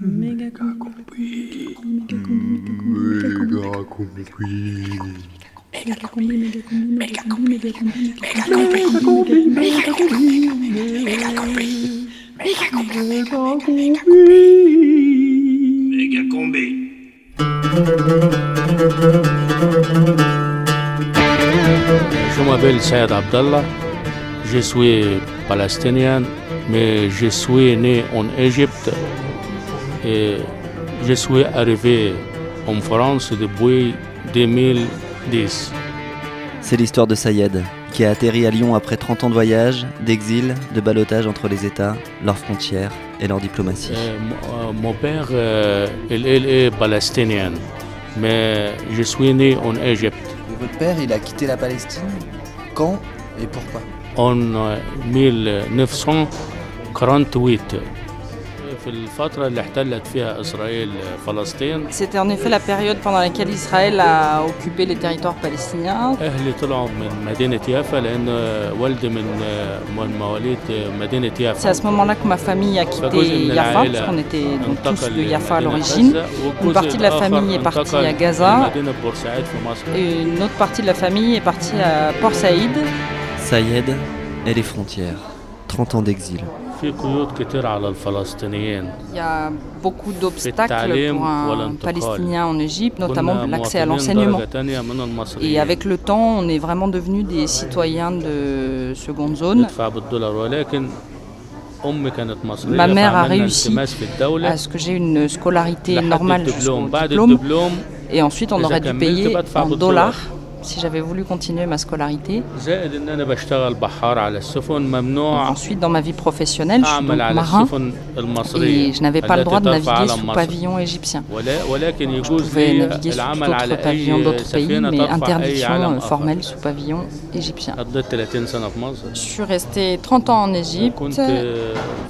Méga combi. Méga combi. Méga combi. Méga combi. Méga combi. Méga combi. Méga combi. Méga combi. Méga combi. Méga combi. Méga combi. Méga combi. Je m'appelle Sayed Abdallah. Je suis palestinien, mais je suis né en Égypte et je suis arrivé en France depuis 2010. C'est l'histoire de Sayed, qui a atterri à Lyon après 30 ans de voyage, d'exil, de ballottage entre les États, leurs frontières et leur diplomatie. Euh, mon- euh, mon père, euh, il, il est palestinien, mais je suis né en Égypte Et votre père, il a quitté la Palestine? Quand et pourquoi? En euh, 1948 c'était en effet la période pendant laquelle Israël a occupé les territoires palestiniens. C'est à ce moment-là que ma famille a quitté Jaffa, parce qu'on était donc tous de Jaffa à l'origine. Une partie de la famille est partie à Gaza, et une autre partie de la famille est partie à Port Saïd. Saïd et les frontières, 30 ans d'exil. Il y a beaucoup d'obstacles pour un Palestinien en Égypte, notamment l'accès à l'enseignement. Et avec le temps, on est vraiment devenus des citoyens de seconde zone. Ma mère a réussi à ce que j'ai une scolarité normale jusqu'au diplôme. Et ensuite, on aurait dû payer en dollars si j'avais voulu continuer ma scolarité. Ensuite, dans ma vie professionnelle, je suis marin et je n'avais pas le droit euh, euh, de naviguer sous pavillon égyptien. Je pouvais naviguer sous tout autre pavillon d'autres pays, mais interdiction formelle sous pavillon égyptien. Je suis resté 30 ans en Égypte.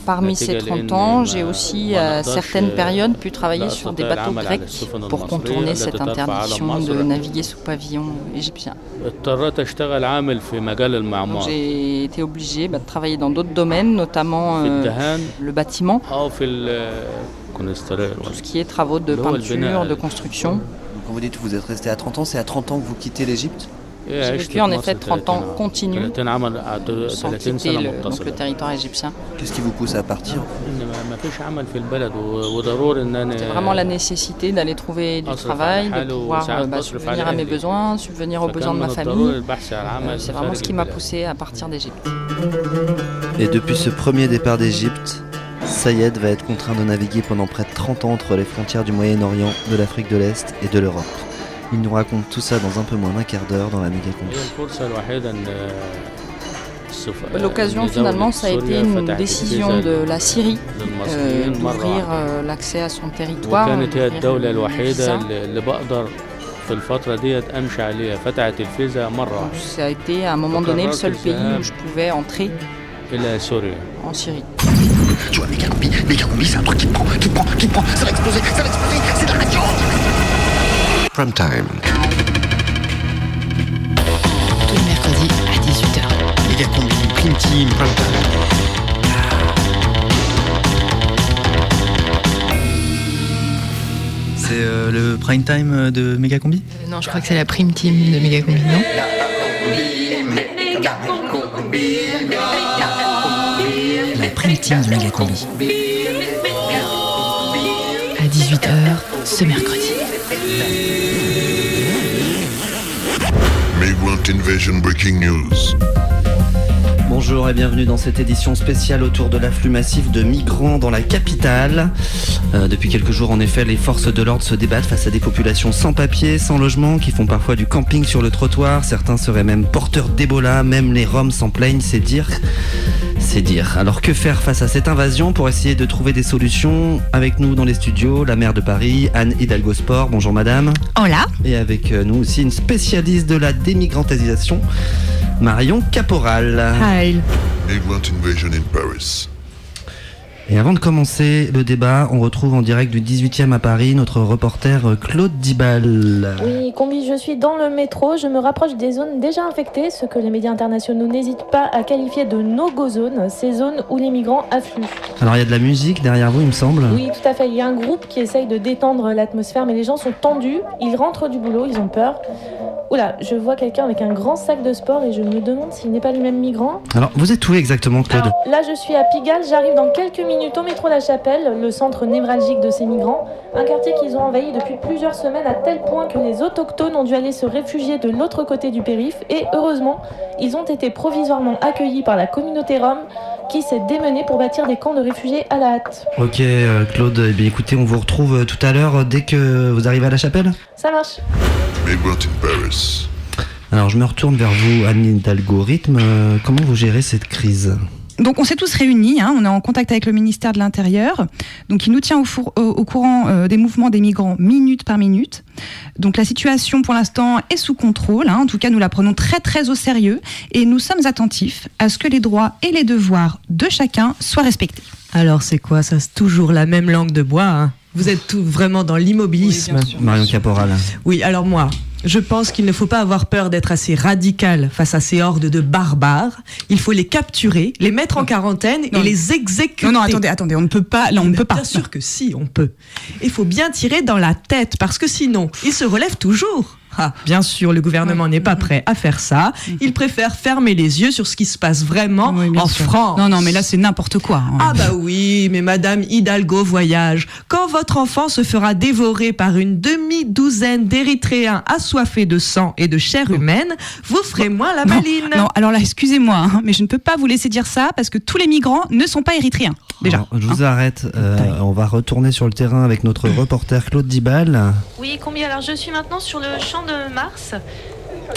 Parmi ces 30 ans, j'ai aussi, à certaines périodes, pu travailler sur des bateaux grecs pour contourner cette interdiction de naviguer sous pavillon égyptien. J'ai été obligé bah, de travailler dans d'autres domaines, notamment euh, le bâtiment, tout ce qui est travaux de peinture, de construction. Quand vous dites que vous êtes resté à 30 ans, c'est à 30 ans que vous quittez l'Égypte? J'ai vécu en effet 30 ans continu sans quitter le, territoire égyptien. Qu'est-ce qui vous pousse à partir? C'était vraiment la nécessité d'aller trouver du travail, de pouvoir euh, bah, subvenir à mes besoins, subvenir aux besoins de ma famille. Euh, c'est vraiment ce qui m'a poussé à partir d'Égypte. Et depuis ce premier départ d'Égypte, Sayed va être contraint de naviguer pendant près de 30 ans entre les frontières du Moyen-Orient, de l'Afrique de l'Est et de l'Europe. Il nous raconte tout ça dans un peu moins d'un quart d'heure dans la méga L'occasion finalement, ça a été une décision de la Syrie euh, d'ouvrir euh, l'accès à son territoire. Euh, ça. a été à un moment donné le seul pays où je pouvais entrer en Syrie. Tu vois, c'est un truc qui prend, qui prend, qui prend, ça va exploser, ça va exploser, Prime time. Tous les mercredis à 18h. Méga combi, prime team, prime time. C'est euh, le prime time de Megacombi non, je crois que c'est la prime team de Megacombi, non? La prime team de Megacombi. À 18h ce mercredi. Migrant Invasion Breaking News. Bonjour et bienvenue dans cette édition spéciale autour de l'afflux massif de migrants dans la capitale. Euh, depuis quelques jours, en effet, les forces de l'ordre se débattent face à des populations sans papier, sans logement, qui font parfois du camping sur le trottoir. Certains seraient même porteurs d'Ebola, même les Roms s'en plaignent, c'est dire. C'est dire. Alors que faire face à cette invasion pour essayer de trouver des solutions Avec nous dans les studios, la maire de Paris, Anne Hidalgo Sport. Bonjour madame. Hola Et avec euh, nous aussi une spécialiste de la démigrantisation, Marion Caporal. Hi Migrant Invasion in Paris. Et avant de commencer le débat, on retrouve en direct du 18e à Paris notre reporter euh, Claude Dibal. Oui, combi, je suis dans le métro, je me rapproche des zones déjà infectées, ce que les médias internationaux n'hésitent pas à qualifier de no-go zones, ces zones où les migrants affluent. Alors il y a de la musique derrière vous, il me semble Oui, tout à fait, il y a un groupe qui essaye de détendre l'atmosphère, mais les gens sont tendus, ils rentrent du boulot, ils ont peur. Oula, je vois quelqu'un avec un grand sac de sport et je me demande s'il n'est pas le même migrant. Alors, vous êtes où exactement, Claude? Alors, Là, je suis à Pigalle, j'arrive dans quelques minutes au métro La Chapelle, le centre névralgique de ces migrants. Un quartier qu'ils ont envahi depuis plusieurs semaines à tel point que les autochtones ont dû aller se réfugier de l'autre côté du périph. Et heureusement, ils ont été provisoirement accueillis par la communauté rome qui s'est démenée pour bâtir des camps de réfugiés à la hâte. Ok, euh, Claude, eh bien, écoutez, on vous retrouve euh, tout à l'heure euh, dès que vous arrivez à La Chapelle Ça marche. Alors, je me retourne vers vous, Anne d'Algorithme. Euh, comment vous gérez cette crise? Donc on s'est tous réunis, hein, on est en contact avec le ministère de l'Intérieur, donc il nous tient au, courant euh, des mouvements des migrants minute par minute. Donc la situation pour l'instant est sous contrôle, hein, en tout cas nous la prenons très très au sérieux et nous sommes attentifs à ce que les droits et les devoirs de chacun soient respectés. Alors c'est quoi? Ça C'est toujours la même langue de bois. hein Vous êtes tout vraiment dans l'immobilisme. Marion Caporal. Oui, alors moi, je pense qu'il ne faut pas avoir peur d'être assez radical face à ces hordes de barbares. Il faut les capturer, les mettre en quarantaine et les exécuter. Non, non, attendez, attendez, on ne peut pas, là on ne peut pas. Bien sûr que si, on peut. Il faut bien tirer dans la tête parce que sinon, ils se relèvent toujours. Ah, bien sûr, le gouvernement n'est pas prêt à faire ça. Il préfère fermer les yeux sur ce qui se passe vraiment Oui, en sûr. France. Non, non, mais là c'est n'importe quoi. hein. Ah bah oui, mais Madame Hidalgo voyage. Quand votre enfant se fera dévorer par une demi-douzaine d'Érythréens assoiffés de sang et de chair humaine, vous ferez moins la maline. non, alors là, excusez-moi, hein, mais je ne peux pas vous laisser dire ça parce que tous les migrants ne sont pas érythréens. Déjà. Alors, je vous arrête. euh, on va retourner sur le terrain avec notre reporter Claude Dibal. Oui, combi, alors je suis maintenant sur le champ de Mars.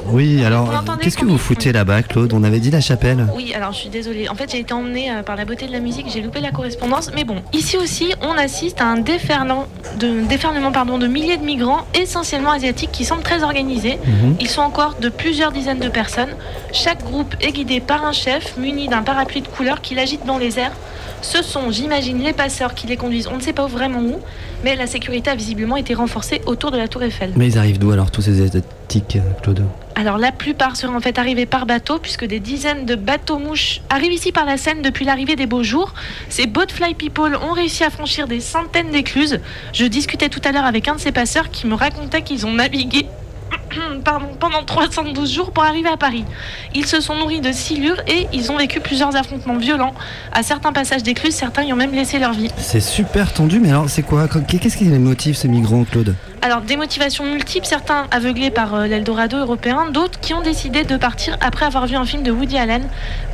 Oui, alors, qu'est-ce que vous foutez là-bas, Claude On avait dit La Chapelle. Oui, alors je suis désolée. En fait, j'ai été emmenée euh, par la beauté de la musique, j'ai loupé la correspondance. Mais bon, ici aussi, on assiste à un déferlement de, déferlement, pardon, de milliers de migrants, essentiellement asiatiques, qui semblent très organisés. Mhm. Ils sont encore de plusieurs dizaines de personnes. Chaque groupe est guidé par un chef muni d'un parapluie de couleur qui l'agite dans les airs. Ce sont, j'imagine, les passeurs qui les conduisent. On ne sait pas vraiment où, mais la sécurité a visiblement été renforcée autour de la Tour Eiffel. Mais ils arrivent d'où alors, tous ces Claude Alors la plupart seraient en fait arrivés par bateau, puisque des dizaines de bateaux-mouches arrivent ici par la Seine depuis l'arrivée des beaux jours. Ces boatfly people ont réussi à franchir des centaines d'écluses. Je discutais tout à l'heure avec un de ces passeurs qui me racontait qu'ils ont navigué pardon, pendant 312 jours pour arriver à Paris. Ils se sont nourris de silures et ils ont vécu plusieurs affrontements violents. À certains passages d'écluses, certains y ont même laissé leur vie. C'est super tendu, mais alors c'est quoi? Qu'est-ce qui les motive, ces migrants, Claude? Alors, des motivations multiples, certains aveuglés par euh, l'Eldorado européen, d'autres qui ont décidé de partir après avoir vu un film de Woody Allen.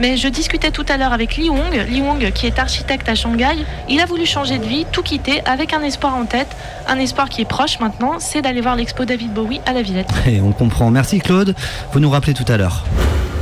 Mais je discutais tout à l'heure avec Li Hong, Li Hong qui est architecte à Shanghai. Il a voulu changer de vie, tout quitter, avec un espoir en tête. Un espoir qui est proche maintenant, c'est d'aller voir l'expo David Bowie à la Villette. Et on comprend. Merci, Claude. Vous nous rappelez tout à l'heure.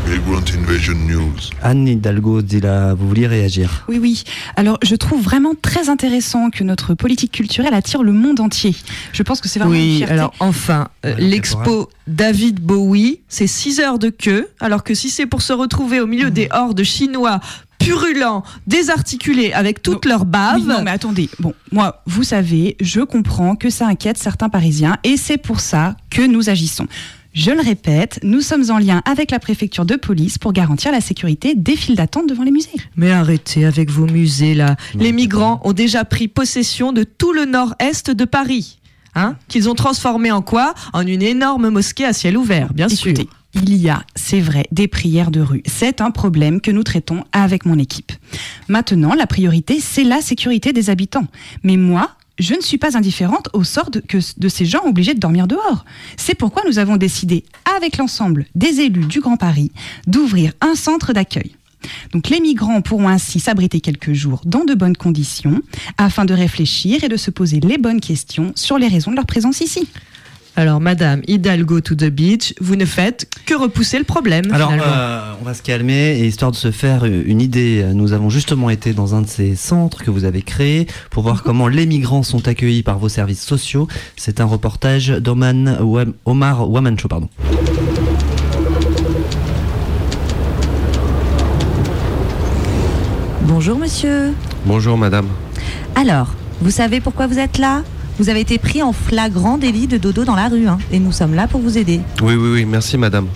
Migrant Invasion News. Anne Hidalgo vous vouliez réagir Oui, oui. Alors, je trouve vraiment très intéressant que notre politique culturelle attire le monde entier. Je pense que c'est vraiment une Oui, fierté. alors enfin, euh, l'expo David Bowie, c'est 6 heures de queue, alors que si c'est pour se retrouver au milieu des hordes chinois purulents, désarticulés, avec toute leur bave... Oui, non, mais attendez. Bon, moi, vous savez, je comprends que ça inquiète certains Parisiens et c'est pour ça que nous agissons. Je le répète, nous sommes en lien avec la préfecture de police pour garantir la sécurité des files d'attente devant les musées. Mais arrêtez avec vos musées là. Les migrants ont déjà pris possession de tout le nord-est de Paris. Hein Qu'ils ont transformé en quoi? En une énorme mosquée à ciel ouvert, bien Écoutez, sûr. Il y a, c'est vrai, des prières de rue. C'est un problème que nous traitons avec mon équipe. Maintenant, la priorité, c'est la sécurité des habitants. Mais moi, je ne suis pas indifférente au sort de, ces gens obligés de dormir dehors. C'est pourquoi nous avons décidé, avec l'ensemble des élus du Grand Paris, d'ouvrir un centre d'accueil. Donc les migrants pourront ainsi s'abriter quelques jours dans de bonnes conditions afin de réfléchir et de se poser les bonnes questions sur les raisons de leur présence ici. Alors, Madame Hidalgo to the beach, vous ne faites que repousser le problème. Alors, euh, on va se calmer et histoire de se faire une idée, nous avons justement été dans un de ces centres que vous avez créé pour voir comment les migrants sont accueillis par vos services sociaux. C'est un reportage d'Oman Wam- Omar Wamancho, pardon. Bonjour monsieur. Bonjour madame. Alors, vous savez pourquoi vous êtes là? Vous avez été pris en flagrant délit de dodo dans la rue, hein, et nous sommes là pour vous aider. Oui, oui, oui, merci madame.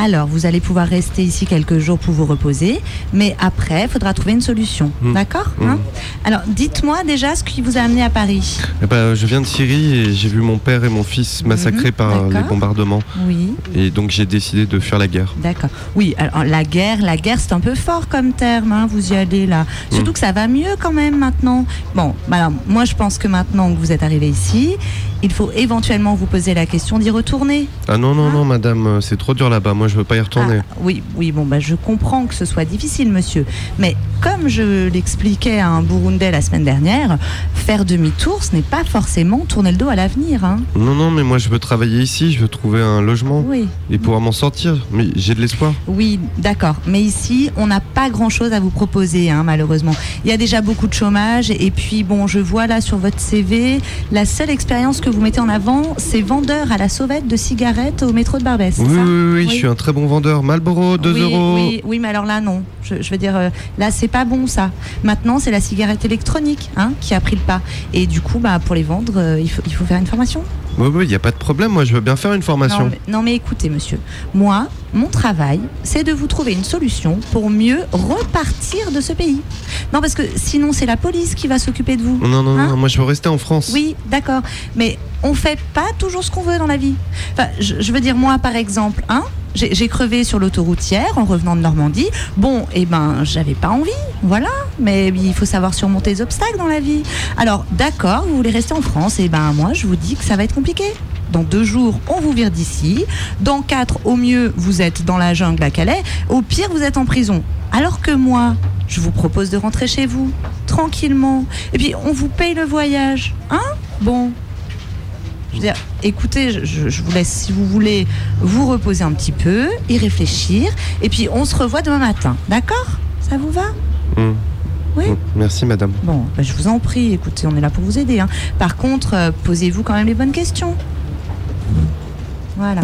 Alors, vous allez pouvoir rester ici quelques jours pour vous reposer, mais après, il faudra trouver une solution. Mm. D'accord Mm. hein Alors, dites-moi déjà ce qui vous a amené à Paris. Eh ben, je viens de Syrie et j'ai vu mon père et mon fils massacrés par Mhm, d'accord. les bombardements. Oui, Et donc j'ai décidé de fuir la guerre. d'accord. Oui, alors la guerre, la guerre, c'est un peu fort comme terme, hein, vous y allez là. Surtout Mm. que ça va mieux quand même maintenant. Bon, bah alors, moi je pense que maintenant que vous êtes arrivé ici, il faut éventuellement vous poser la question d'y retourner. Ah non, non, non, madame, euh, c'est trop dur là-bas. Moi, je veux pas y retourner. Oui, oui, bon, bah, je comprends que ce soit difficile, monsieur. Mais comme je l'expliquais à un Burundais la semaine dernière, faire demi-tour, ce n'est pas forcément tourner le dos à l'avenir. Hein. Non, non, mais moi, je veux travailler ici. Je veux trouver un logement Oui. et pouvoir m'en sortir. Mais j'ai de l'espoir. Oui, d'accord. Mais ici, on n'a pas grand-chose à vous proposer, hein, malheureusement. Il y a déjà beaucoup de chômage. Et puis, bon, je vois là sur votre CV, la seule expérience que vous mettez en avant, c'est vendeur à la sauvette de cigarettes au métro de Barbès. Oui, ça? oui, oui, je suis un très bon vendeur. Malboro, 2 oui, euros. Oui, oui, mais alors là, non. Je, je veux dire, euh, là, c'est pas bon, ça. Maintenant, c'est la cigarette électronique hein, qui a pris le pas. Et du coup, bah, pour les vendre, euh, il, faut, il faut faire une formation. Oui, oui, il n'y a pas de problème. Moi, je veux bien faire une formation. Non mais, non, mais écoutez, monsieur, moi, mon travail, c'est de vous trouver une solution pour mieux repartir de ce pays. Non, parce que sinon, c'est la police qui va s'occuper de vous. Non, non, Hein non, moi, je veux rester en France. Oui, d'accord. Mais on fait pas toujours ce qu'on veut dans la vie. Enfin, je, je veux dire, moi, par exemple, hein, j'ai crevé sur l'autoroutière en revenant de Normandie. Bon, eh ben, j'avais pas envie, voilà. Mais il faut savoir surmonter les obstacles dans la vie. Alors, d'accord, vous voulez rester en France, et ben, moi, je vous dis que ça va être compliqué. Dans deux jours, on vous vire d'ici. Dans quatre, au mieux, vous êtes dans la jungle à Calais. Au pire, vous êtes en prison. Alors que moi, je vous propose de rentrer chez vous, tranquillement. Et puis, on vous paye le voyage. Hein? Bon. Je veux dire, écoutez, je, vous laisse, si vous voulez, vous reposer un petit peu, y réfléchir. Et puis, on se revoit demain matin. D'accord? Ça vous va? Hum. Oui. Hum, Merci, madame. Bon, bah, je vous en prie. Écoutez, on est là pour vous aider. hein. Par contre, euh, posez-vous quand même les bonnes questions. Voilà.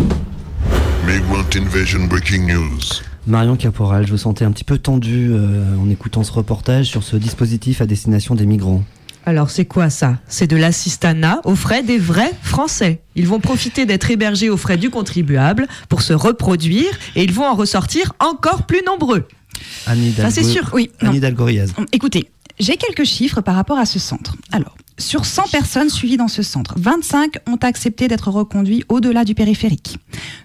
Migrant Invasion Breaking News. Marion Caporal, je vous sentais un petit peu tendu euh, en écoutant ce reportage sur ce dispositif à destination des migrants. Alors c'est quoi ça? C'est de l'assistanat aux frais des vrais Français. Ils vont profiter d'être hébergés aux frais du contribuable pour se reproduire et ils vont en ressortir encore plus nombreux. Anne Hidalgo, Ça, c'est sûr, oui. Hidalgo Riaz. Écoutez, j'ai quelques chiffres par rapport à ce centre. Alors, sur 100 personnes suivies dans ce centre, 25 ont accepté d'être reconduits au-delà du périphérique.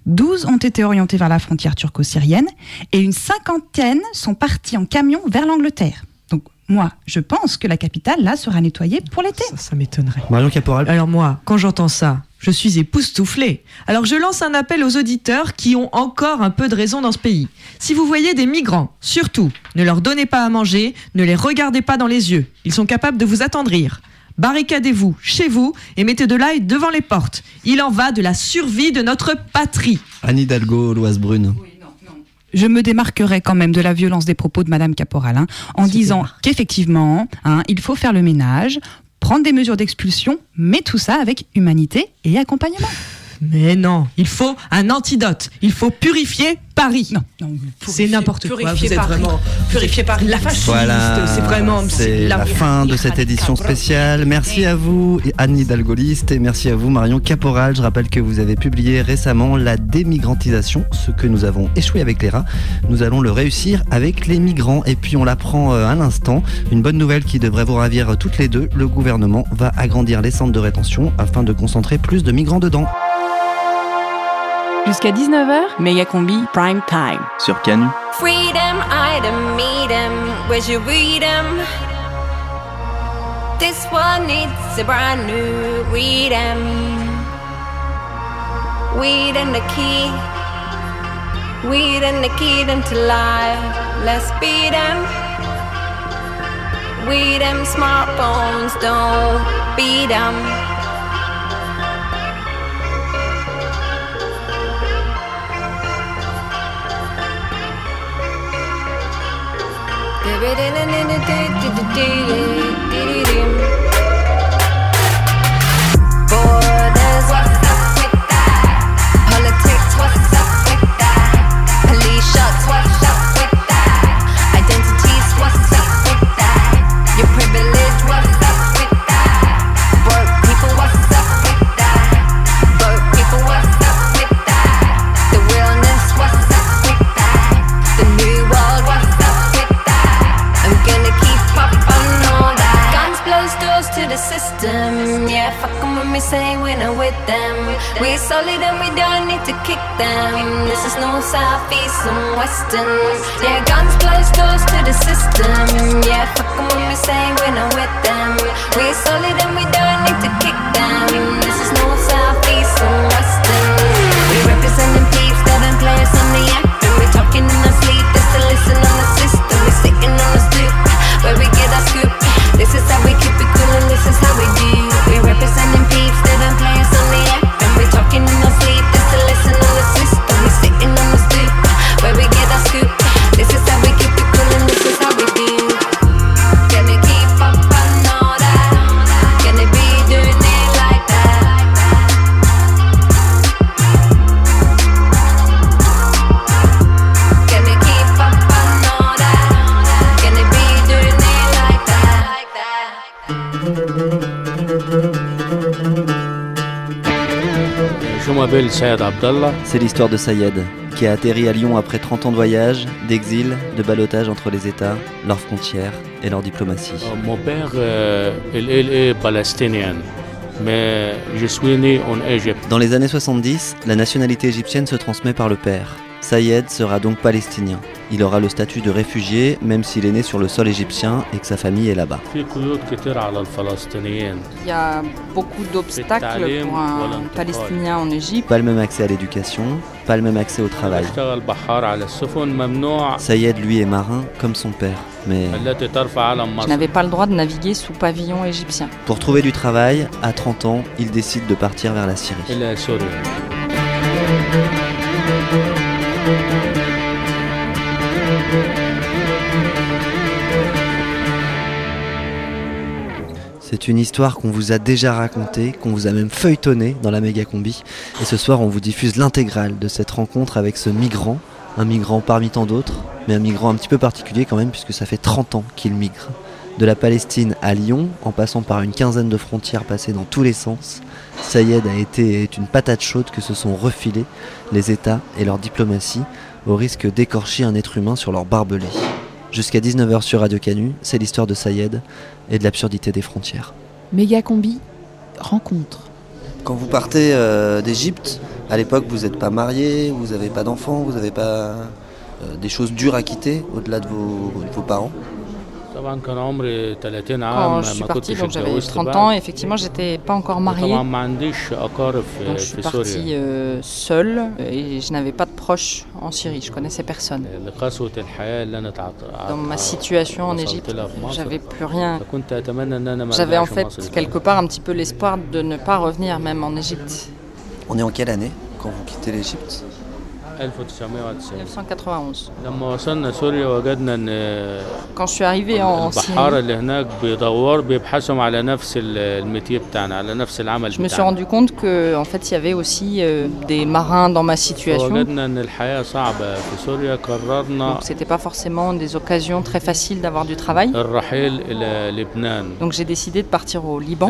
12 ont été orientés vers la frontière turco-syrienne et une cinquantaine sont partis en camion vers l'Angleterre. Moi, je pense que la capitale, là, sera nettoyée pour l'été. Ça, ça m'étonnerait. Marion Caporal. Alors moi, quand j'entends ça, je suis époustouflée. Alors je lance un appel aux auditeurs qui ont encore un peu de raison dans ce pays. Si vous voyez des migrants, surtout, ne leur donnez pas à manger, ne les regardez pas dans les yeux. Ils sont capables de vous attendrir. Barricadez-vous chez vous et mettez de l'ail devant les portes. Il en va de la survie de notre patrie. Anne Hidalgo, Loise Brune. Je me démarquerai quand même de la violence des propos de Madame Caporal, hein, en disant qu'effectivement, hein, il faut faire le ménage, prendre des mesures d'expulsion, mais tout ça avec humanité et accompagnement. Mais non, il faut un antidote. Il faut purifier Paris. Non, non, c'est n'importe quoi. purifier Vous êtes Paris. vraiment Purifier Paris. la fasciste. Voilà, c'est vraiment c'est la fin de cette édition spéciale. Merci à vous, Anne Hidalgoliste, et merci à vous, Marion Caporal. Je rappelle que vous avez publié récemment La démigrantisation, ce que nous avons échoué avec les rats. Nous allons le réussir avec les migrants. Et puis on l'apprend euh, à l'instant. Une bonne nouvelle qui devrait vous ravir toutes les deux. Le gouvernement va agrandir les centres de rétention afin de concentrer plus de migrants dedans. Jusqu'à 19h, Méga Combi Prime Time. Sur Canu. Freedom, item, meet 'em, where'd you read 'em? This one needs a brand new read 'em. Weed and the key, weed and the key into life. Let's beat 'em. Weed 'em, smartphones, don't beat 'em. What's up with that? Police shots, what's up Yeah, fuck them when we say when I'm with them. We solid and we don't need to kick them. This is no southeast and western. Yeah, guns close doors to the system. Yeah, fuck them when we say when I'm with them. We solid and we don't need to kick them. This is no southeast and western. We representing peeps, devin players on the act. And we talking in our sleep, just to listen on the system. We sitting on the stoop, where we get our scoop. This is how we C'est l'histoire de Sayed, qui a atterri à Lyon après 30 ans de voyage, d'exil, de balotage entre les États, leurs frontières et leur diplomatie. Mon père, euh, il, il est palestinien, mais je suis né en Égypte. Dans les années 70, la nationalité égyptienne se transmet par le père. Sayed sera donc palestinien. Il aura le statut de réfugié même s'il est né sur le sol égyptien et que sa famille est là-bas. Il y a beaucoup d'obstacles pour un Palestinien en Égypte. Pas le même accès à l'éducation, pas le même accès au travail. Sayed, lui, est marin comme son père, mais... il n'avais pas le droit de naviguer sous pavillon égyptien. Pour trouver du travail, à 30 ans, il décide de partir vers la Syrie. C'est une histoire qu'on vous a déjà racontée, qu'on vous a même feuilletonnée dans la méga combi. Et ce soir, on vous diffuse l'intégrale de cette rencontre avec ce migrant, un migrant parmi tant d'autres, mais un migrant un petit peu particulier quand même, puisque ça fait 30 ans qu'il migre. De la Palestine à Lyon, en passant par une quinzaine de frontières passées dans tous les sens, Sayed a été une patate chaude que se sont refilés les États et leur diplomatie au risque d'écorcher un être humain sur leur barbelé. Jusqu'à 19h sur Radio Canu, c'est l'histoire de Sayed et de l'absurdité des frontières. Méga combi, rencontre. Quand vous partez euh, d'Égypte, à l'époque, vous n'êtes pas marié, vous n'avez pas d'enfants, vous n'avez pas euh, des choses dures à quitter au-delà de vos, de vos parents. Quand je suis partie, donc j'avais 30 ans, effectivement, j'étais pas encore mariée. Donc je suis partie euh, seule et je n'avais pas de proches en Syrie, je connaissais personne. Dans ma situation en Égypte, j'avais plus rien. J'avais en fait quelque part un petit peu l'espoir de ne pas revenir même en Égypte. On est en quelle année quand vous quittez l'Égypte? 1991. Quand je suis arrivé en Syrie, je me suis rendu compte que en fait il y avait aussi euh, des marins dans ma situation. Donc c'était pas forcément des occasions très faciles d'avoir du travail. Donc j'ai décidé de partir au Liban.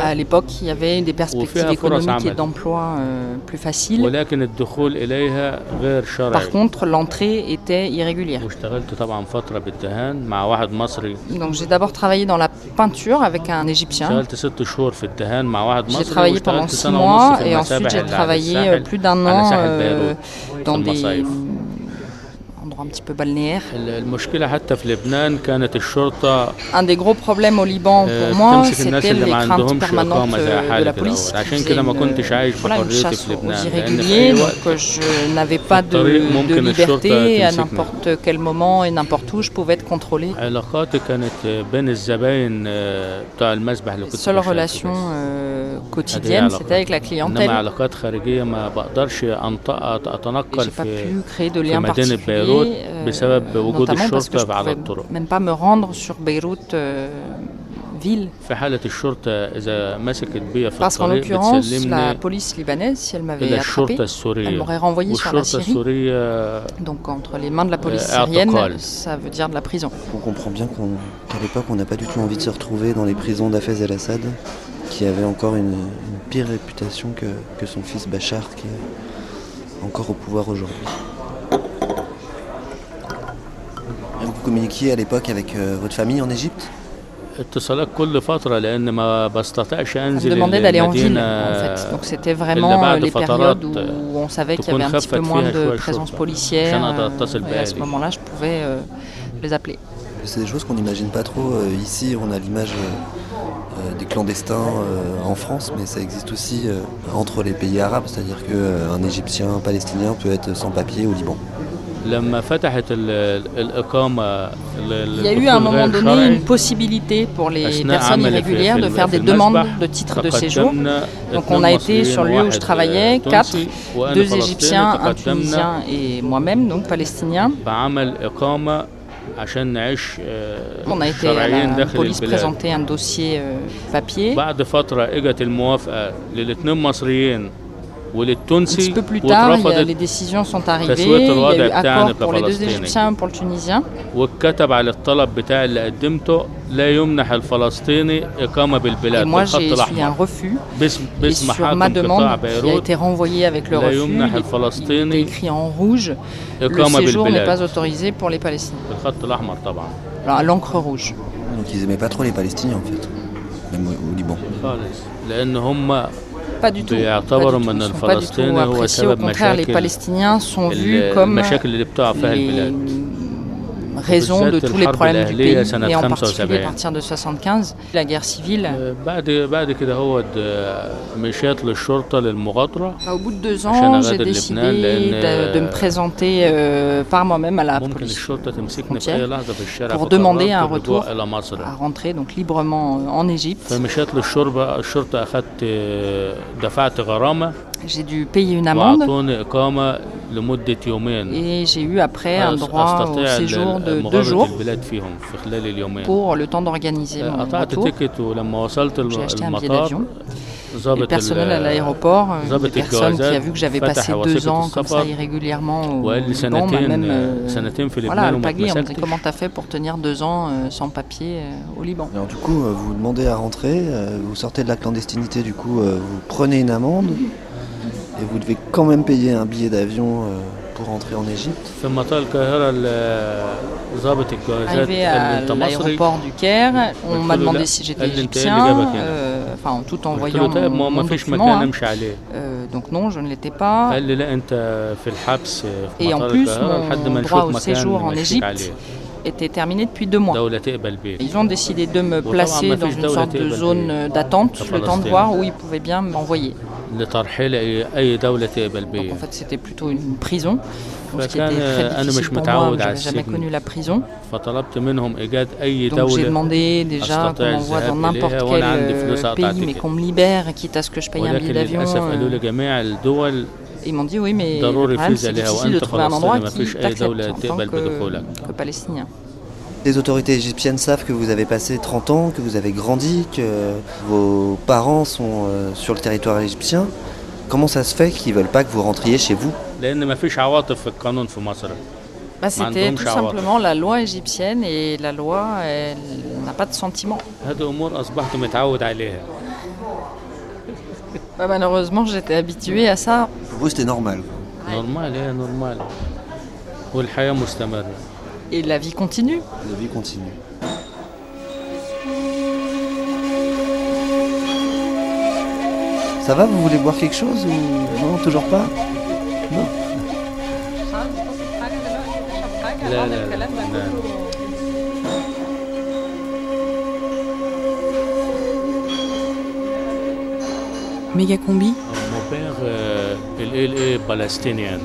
À l'époque, il y avait des perspectives économiques et d'emploi euh, plus faciles. Par contre, l'entrée était irrégulière. Donc j'ai d'abord travaillé dans la peinture avec un Égyptien. J'ai travaillé pendant six mois et ensuite j'ai travaillé plus d'un an euh, dans des un petit peu balnéaire. Un des gros problèmes au Liban pour moi, c'était les craintes permanentes de la police. Une, voilà, une chasse aux irréguliers, donc je n'avais pas de, de liberté à n'importe quel moment et n'importe où, je pouvais être contrôlé. La seule relation euh, quotidienne, c'était avec la clientèle. Je J'ai pas pu créer de lien particulier, euh, notamment parce que je pouvais même pas me rendre sur Beyrouth euh, ville. Parce qu'en l'occurrence, la police libanaise, si elle m'avait attrapé, elle m'aurait renvoyé sur la Syrie. Donc entre les mains de la police syrienne, ça veut dire de la prison. On comprend bien qu'à qu l'époque, on n'a pas du tout envie de se retrouver dans les prisons d'Afez el-Assad qui avait encore une, une pire réputation que, que son fils Bachar, qui est encore au pouvoir aujourd'hui. Vous communiquiez à l'époque avec euh, votre famille en Égypte اتصالات كل فترة لأن ما بستطيعش On me أنزل demandait d'aller en ville, المدينة en fait. Donc c'était إلا vraiment euh, بعد les périodes فترات où on savait qu'il y تكون avait un petit peu خفت moins فيها de شوية présence الشرطة policière. عشان أقدر euh, أتصل Et à ce بأهلي moment-là, je pouvais euh, les appeler. C'est des choses qu'on n'imagine pas trop. Euh, Ici, on a l'image euh, euh, euh, des clandestins euh, en France, mais ça existe aussi euh, entre les pays arabes, c'est-à-dire qu'un Égyptien, un Palestinien peut être sans papier au Liban. Il y a eu à un moment donné une possibilité pour les personnes irrégulières de faire des demandes de titres de séjour. Donc on a été sur le lieu où je travaillais, quatre, deux Égyptiens, un Tunisien et moi-même, donc palestinien. بعمل إقامة عشان نعيش آه، On a été à شرعيين la داخل police البلاد présenter un dossier euh, papier. Un petit peu plus tard, les décisions sont arrivées, il a eu accord pour les deux Égyptiens pour le Tunisien. Et moi, j'ai essuyé un refus. Sur ma demande, qui a été renvoyée avec le refus, il, il était écrit en rouge, le séjour n'est pas autorisé pour les Palestiniens. Alors, à l'encre rouge. Donc ils n'aimaient pas trop les Palestiniens, en fait, même au Liban. خالص لأن هم Pas du tout. بيعتبروا Pas du من tout. Ils sont pas du tout الفلسطيني هو appréciés. Au سبب contraire, les مشاكل Palestiniens sont vus ال- comme المشاكل اللي بتقع فيها les البلاد raison de tous les problèmes du pays, et en particulier à partir de 75, la guerre civile. Bah, au bout de deux ans, j'ai décidé de, me présenter euh, par moi-même à la police pour demander un retour à rentrer donc librement euh, en Égypte. J'ai dû payer une amende. Et j'ai eu après un droit au séjour de deux jours pour le temps d'organiser mon retour. J'ai acheté un billet d'avion. Le personnel à l'aéroport, euh, une personne qui a vu que j'avais passé deux ans comme ça irrégulièrement au Liban, même euh, euh voilà, le pagay, on me comment t'as fait pour tenir deux ans euh, sans papier au Liban? Du coup, vous demandez à rentrer, vous sortez de la clandestinité, du coup, vous prenez une amende et vous devez quand même payer un billet d'avion euh, pour entrer en Égypte. Arrivé à l'aéroport du Caire, on m'a demandé si j'étais égyptien, euh, enfin tout en voyant mon, mon document, hein. euh, donc non, je ne l'étais pas. Et en plus, mon droit au séjour en Égypte était terminée depuis deux mois. Ils ont décidé de me placer dans une sorte de zone d'attente, le temps de voir où ils pouvaient bien m'envoyer. En fait, c'était plutôt une prison. Donc, ce qui était très difficile je n'avais jamais connu la prison. Donc j'ai demandé déjà qu'on m'envoie dans n'importe quel euh, pays, mais qu'on me libère, quitte à ce que je paye un billet d'avion. Ils m'ont dit oui, mais le problème, c'est difficile de trouver un endroit qui t'accepte en tant palestinien. Les autorités égyptiennes savent que vous avez passé 30 ans, que vous avez grandi, que vos parents sont euh, sur le territoire égyptien. Comment ça se fait qu'ils ne veulent pas que vous rentriez chez vous? bah, C'était tout simplement la loi égyptienne et la loi, elle n'a pas de sentiment. Bah, malheureusement, j'étais habituée à ça. Pour vous c'était normal. Normal, eh, normal. Et la vie continue. La vie continue. Ça va, vous voulez boire quelque chose ou non, toujours pas? Non. Euh, mon père euh, il est palestinien,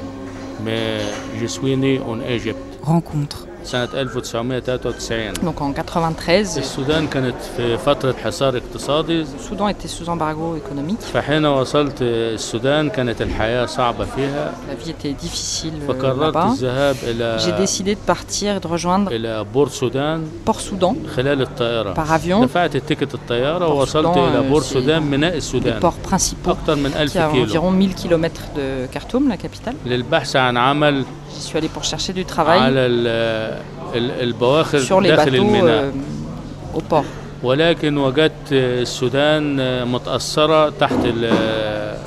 mais je suis né en Égypte. Rencontre سنة 1993 Donc en 93, السودان كانت في فترة حصار اقتصادي le Soudan était sous embargo économique. فحين وصلت السودان كانت الحياة صعبة فيها La vie était difficile euh, فقررت là-bas. الذهاب إلى J'ai décidé de partir et de rejoindre إلى بور سودان Port Soudan خلال الطائرة par avion. دفعت التيكت الطيارة Port ووصلت Soudan, إلى euh, بور c'est سودان ميناء les السودان ports principaux أكثر من qui 1000 a كيلو environ 1000 km de Khartoum, la capitale. للبحث عن عمل J'y suis allé pour chercher du travail على ال- ال- البواخر sur les داخل bateaux الميناء euh, au port. ولكن وجدت السودان متأثرة تحت ال-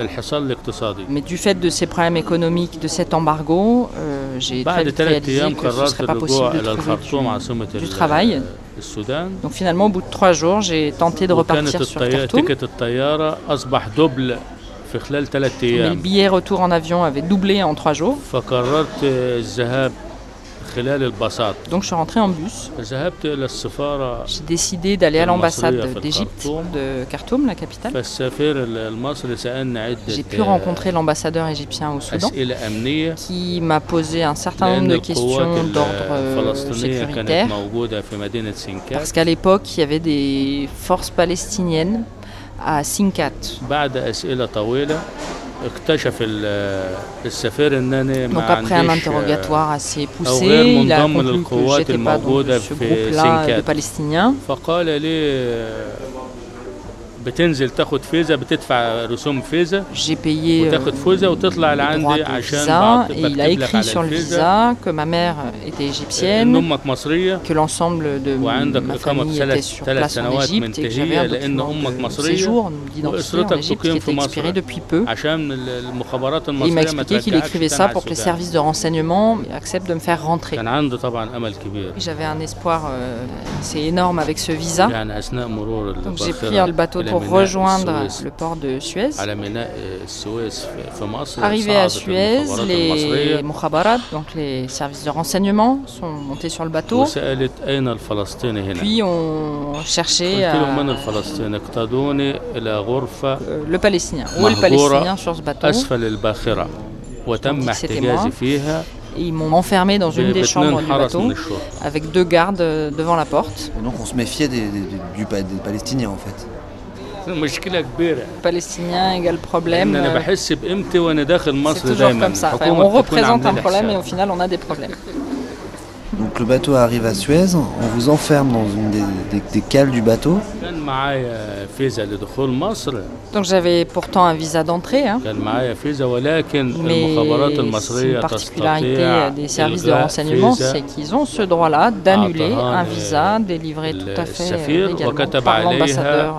الحصار الاقتصادي Mais du fait de ces problèmes économiques, de cet embargo, euh, j'ai très بعد vite ثلاث réalisé أيام que ce ne قررت serait pas الرجوع possible de إلى trouver الخرطوم du, عاصمة du ال- travail. Donc finalement, au bout de trois jours, j'ai tenté de repartir sur Khartoum. les billets retour en avion avaient doublé en trois jours. Donc je suis rentré en bus. J'ai décidé d'aller à l'ambassade d'Égypte, de Khartoum, la capitale. J'ai pu rencontrer l'ambassadeur égyptien au Soudan qui m'a posé un certain nombre de questions d'ordre euh, sécuritaire. Parce qu'à l'époque, il y avait des forces palestiniennes à Sinkat. Donc après un interrogatoire assez poussé, il a conclu que je n'étais pas dans ce groupe-là de Palestiniens. J'ai payé euh, le droit de visa et il a écrit sur le visa que ma mère était égyptienne, que l'ensemble de en Égypte et que j'avais un document de séjour d'identité en Égypte qui était expiré depuis peu. il m'a expliqué qu'il écrivait ça pour que les services de renseignement acceptent de me faire rentrer. J'avais un espoir assez énorme avec ce visa. Donc j'ai pris le bateau pour rejoindre le port de Suez. Arrivé à Suez, les Mukhabarat, donc les services de renseignement, sont montés sur le bateau. Puis on cherchait le Palestinien. Où est le Palestinien sur ce bateau? Ils m'ont enfermé dans une des chambres du bateau avec deux gardes devant la porte. donc on se méfiait des, des Palestiniens en fait. Palestinien égale problème. C'est toujours comme ça. on représente un problème et au final on a des problèmes. Donc le bateau arrive à Suez, on vous enferme dans une des, cales du bateau. Donc j'avais pourtant un visa d'entrée. Hein. Mais une particularité des services de renseignement, c'est qu'ils ont ce droit-là d'annuler un visa délivré tout à fait légalement par l'ambassadeur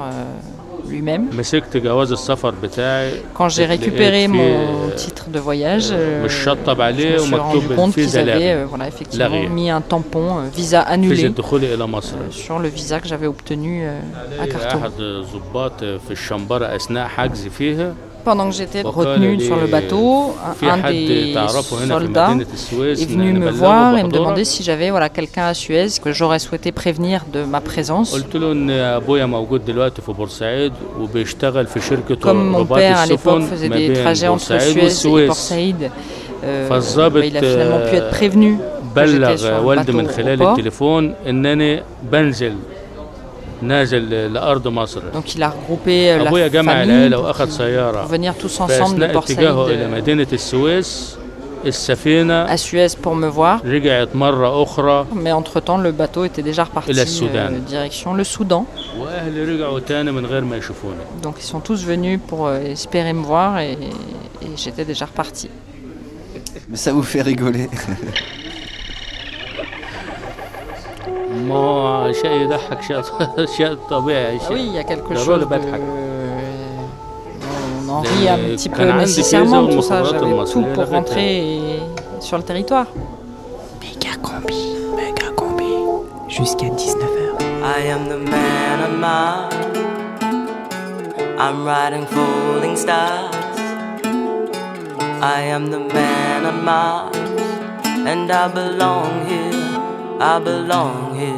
lui-même. Quand j'ai récupéré mon titre de voyage, euh, je me suis rendu compte qu'ils avaient euh, voilà, effectivement mis un tampon euh, visa annulé. Sur le visa que j'avais obtenu à Khartoum pendant que j'étais retenu sur le bateau, un des soldats est venu me voir et me demander si j'avais voilà, quelqu'un à Suez que j'aurais souhaité prévenir de ma présence. Comme mon père à l'époque faisait des trajets entre Suez et Port Saïd, euh, bah, il a finalement pu être prévenu que j'étais sur le bateau au port. Donc il a regroupé euh, la famille pour venir tous ensemble de Port Saïd à Suez pour me voir. Mais entre-temps, le bateau était déjà reparti euh, direction le Soudan. Donc ils sont tous venus pour euh, espérer me voir et, et j'étais déjà reparti. Mais ça vous fait rigoler Ah oui, il y a quelque chose de... On en rit un petit peu nécessairement, tout ça. J'avais tout pour rentrer sur le territoire. Méga combi, méga combi, jusqu'à 19h. I am the man of Mars. I'm riding falling stars. I am the man on Mars, and I belong here. I belong here.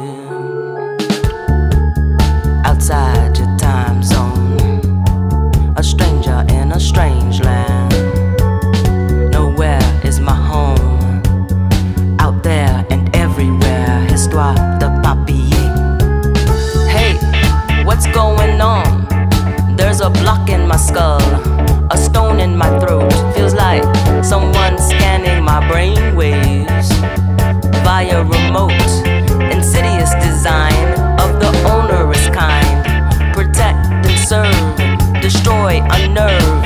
Going on? There's a block in my skull, a stone in my throat. Feels like someone scanning my brain waves via remote. Insidious design of the onerous kind. Protect and serve, destroy, unnerve,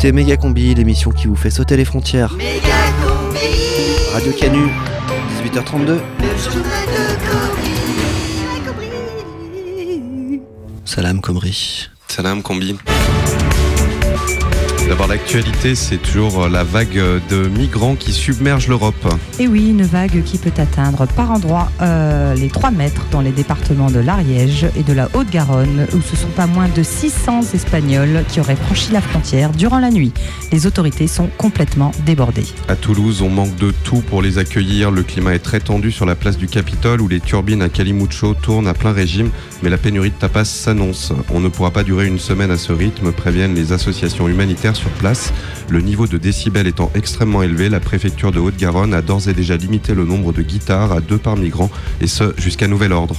écoutez Méga Combi, l'émission qui vous fait sauter les frontières. Radio Canu, 18h32. Salam Komri. Salam Combi. D'abord, l'actualité, c'est toujours la vague de migrants qui submergent l'Europe. Et oui, une vague qui peut atteindre par endroits euh, les 3 mètres dans les départements de l'Ariège et de la Haute-Garonne, où ce sont pas moins de 600 Espagnols qui auraient franchi la frontière durant la nuit. Les autorités sont complètement débordées. À Toulouse, on manque de tout pour les accueillir. Le climat est très tendu sur la place du Capitole où les turbines à Calimucho tournent à plein régime, mais la pénurie de tapas s'annonce. On ne pourra pas durer une semaine à ce rythme, préviennent les associations humanitaires sur place. Le niveau de décibels étant extrêmement élevé, la préfecture de Haute-Garonne a d'ores et déjà limité le nombre de guitares à deux par migrant, et ce jusqu'à nouvel ordre.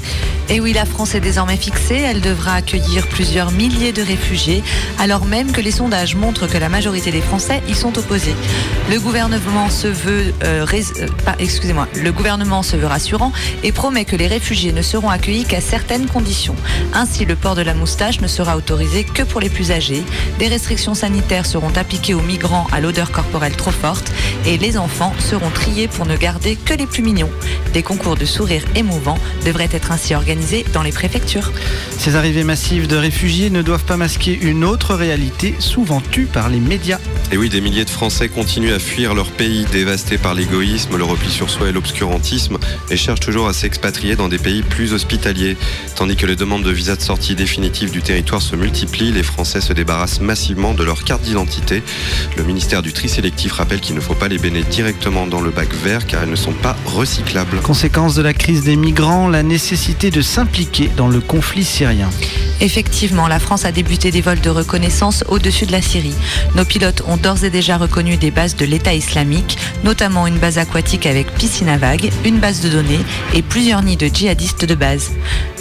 Et oui, la France est désormais fixée. Elle devra accueillir plusieurs milliers de réfugiés, alors même que les sondages montrent que la majorité des Français y sont opposés. Le gouvernement se veut, euh, pas- excusez-moi, le gouvernement se veut rassurant et promet que les réfugiés ne seront accueillis qu'à certaines conditions. Ainsi, le port de la moustache ne sera autorisé que pour les plus âgés. Des restrictions sanitaires seront appliquées aux migrants à l'odeur corporelle trop forte et les enfants seront triés pour ne garder que les plus mignons. Des concours de sourires émouvants devraient être ainsi organisés dans les préfectures. Ces arrivées massives de réfugiés ne doivent pas masquer une autre réalité, souvent tue par les médias. Et oui, des milliers de Français continuent à fuir leur pays, dévastés par l'égoïsme, le repli sur soi et l'obscurantisme, et cherchent toujours à s'expatrier dans des pays plus hospitaliers. Tandis que les demandes de visa de sortie définitive du territoire se multiplient, les Français se débarrassent massivement de leur carte d'identité. Le ministère du tri sélectif rappelle qu'il ne faut pas les baigner directement dans le bac vert car elles ne sont pas recyclables. Conséquence de la crise des migrants, la nécessité de s'impliquer dans le conflit syrien. Effectivement, la France a débuté des vols de reconnaissance au-dessus de la Syrie. Nos pilotes ont d'ores et déjà reconnu des bases de l'État islamique, notamment une base aquatique avec piscine à vagues, une base de données et plusieurs nids de djihadistes de base.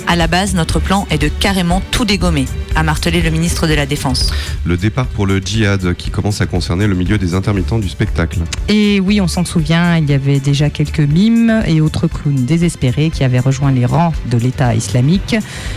À la base, notre plan est de carrément tout dégommer, a martelé le ministre de la Défense. Le départ pour le djihad qui commence à concerner le milieu des intermittents du spectacle. Et oui, on s'en souvient, il y avait déjà quelques mimes et autres clowns désespérés qui avaient rejoint les rangs de l'État islamique,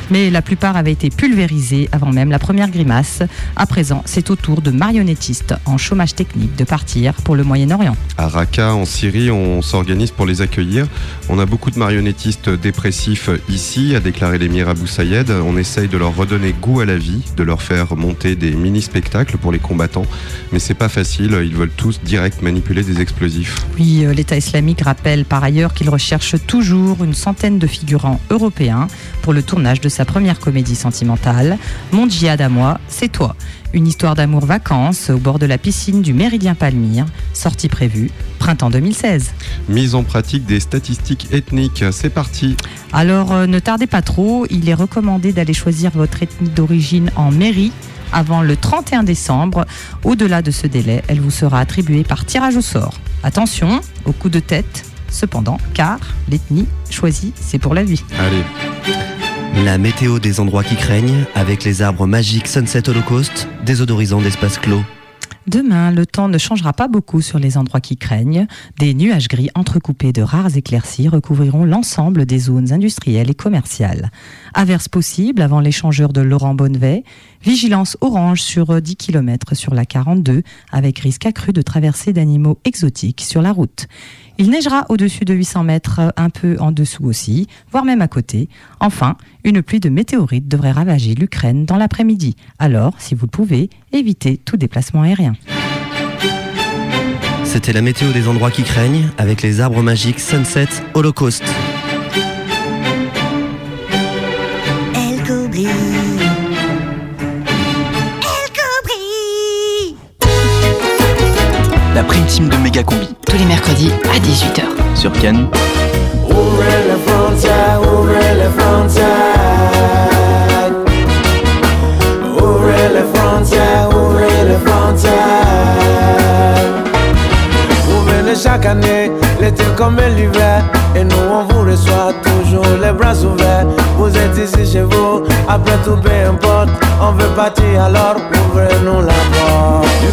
mais la plupart avaient été pulvérisés avant même la première grimace. À présent, c'est au tour de marionnettistes en chômage technique de partir pour le Moyen-Orient. À Raqqa, en Syrie, on s'organise pour les accueillir. On a beaucoup de marionnettistes dépressifs ici, a déclaré l'émir Abou Sayed. On essaye de leur redonner goût à la vie, de leur faire monter des mini-spectacles pour les combattants. Mais c'est pas facile, ils veulent tous direct manipuler des explosifs. Oui, euh, l'État islamique rappelle par ailleurs qu'il recherche toujours une centaine de figurants européens pour le tournage de sa première comédie sentimentale, Mon djihad à moi, c'est toi. Une histoire d'amour vacances au bord de la piscine du Méridien Palmyre, sortie prévue printemps 2016. Mise en pratique des statistiques ethniques, c'est parti. Alors euh, ne tardez pas trop, il est recommandé d'aller choisir votre ethnie d'origine en mairie avant le 31 décembre. Au-delà de ce délai, elle vous sera attribuée par tirage au sort. Attention au coup de tête, cependant, car l'ethnie choisie, c'est pour la vie. Allez. La météo des endroits qui craignent, avec les arbres magiques Sunset Holocaust, désodorisant d'espaces clos. Demain, le temps ne changera pas beaucoup sur les endroits qui craignent. Des nuages gris entrecoupés de rares éclaircies recouvriront l'ensemble des zones industrielles et commerciales. Averses possibles avant l'échangeur de Laurent Bonnevet. Vigilance orange sur 10 km sur la 42, avec risque accru de traversée d'animaux exotiques sur la route. Il neigera au-dessus de 800 mètres, un peu en dessous aussi, voire même à côté. Enfin, une pluie de météorites devrait ravager l'Ukraine dans l'après-midi. Alors, si vous le pouvez, évitez tout déplacement aérien. C'était la météo des endroits qui craignent, avec les arbres magiques Sunset Holocaust. la prime team de Méga Combi. Tous les mercredis à 18h. Sur Cannes. Ouvrez la frontière, ouvrez la frontière. Ouvrez la frontière, ouvrez la frontière. Vous venez chaque année, l'été comme l'hiver. Et nous on vous reçoit toujours les bras ouverts. Vous êtes ici chez vous, après tout peu importe. On veut partir alors, ouvrez-nous la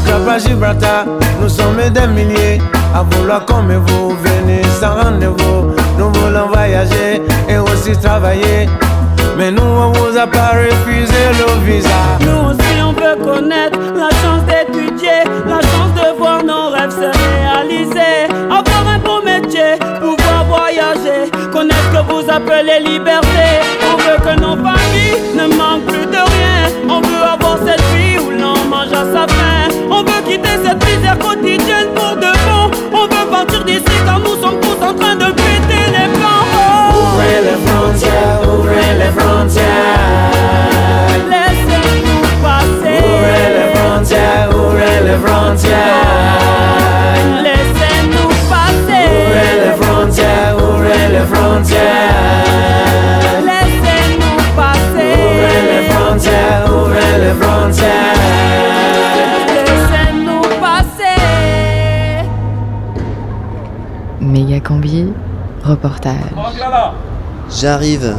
Cap à Gibraltar, nous sommes des milliers. À vouloir comme vous, venez sans rendez-vous. Nous voulons voyager et aussi travailler. Mais nous on vous a pas refusé le visa. Nous aussi on veut connaître la chance d'étudier, la chance de voir nos rêves se réaliser, avoir un beau métier, pouvoir voyager, connaître ce que vous appelez liberté. On veut que nos familles ne manquent plus de rien. On veut avoir cette vie où l'on mange à sa faim. Quitter cette misère quotidienne pour de bon. On veut partir d'ici car nous sommes tous en train de péter les plans. Oh. Ouvrez les frontières, ouvrez les frontières. Laissez-nous passer. Ouvrez les frontières, ouvrez les frontières. Laissez-nous passer. Ouvrez les frontières, ouvrez les frontières. Laissez-nous passer. Ouvrez les frontières, ouvrez les frontières. Combi, reportage. J'arrive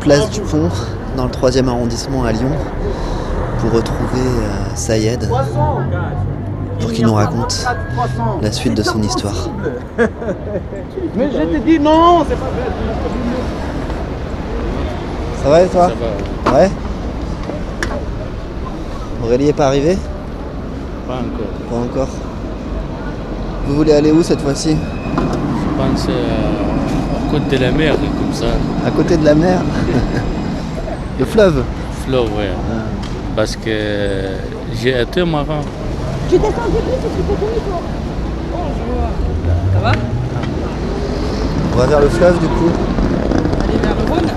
place du Pont, dans le 3e arrondissement à Lyon, pour retrouver euh, Sayed, pour qu'il nous raconte la suite de son histoire. Mais je t'ai dit non, c'est pas Ça va et toi? Ouais? Aurélie est pas arrivée? Pas encore. Pas encore. Vous voulez aller où cette fois-ci? Je pense euh, à côté de la mer, comme ça. À côté de la mer Le fleuve Fleuve, ouais. Parce que j'ai été marin. Tu descends plus, c'est ce que t'as toi. Ça va On va vers le fleuve du coup Aller vers le Rhône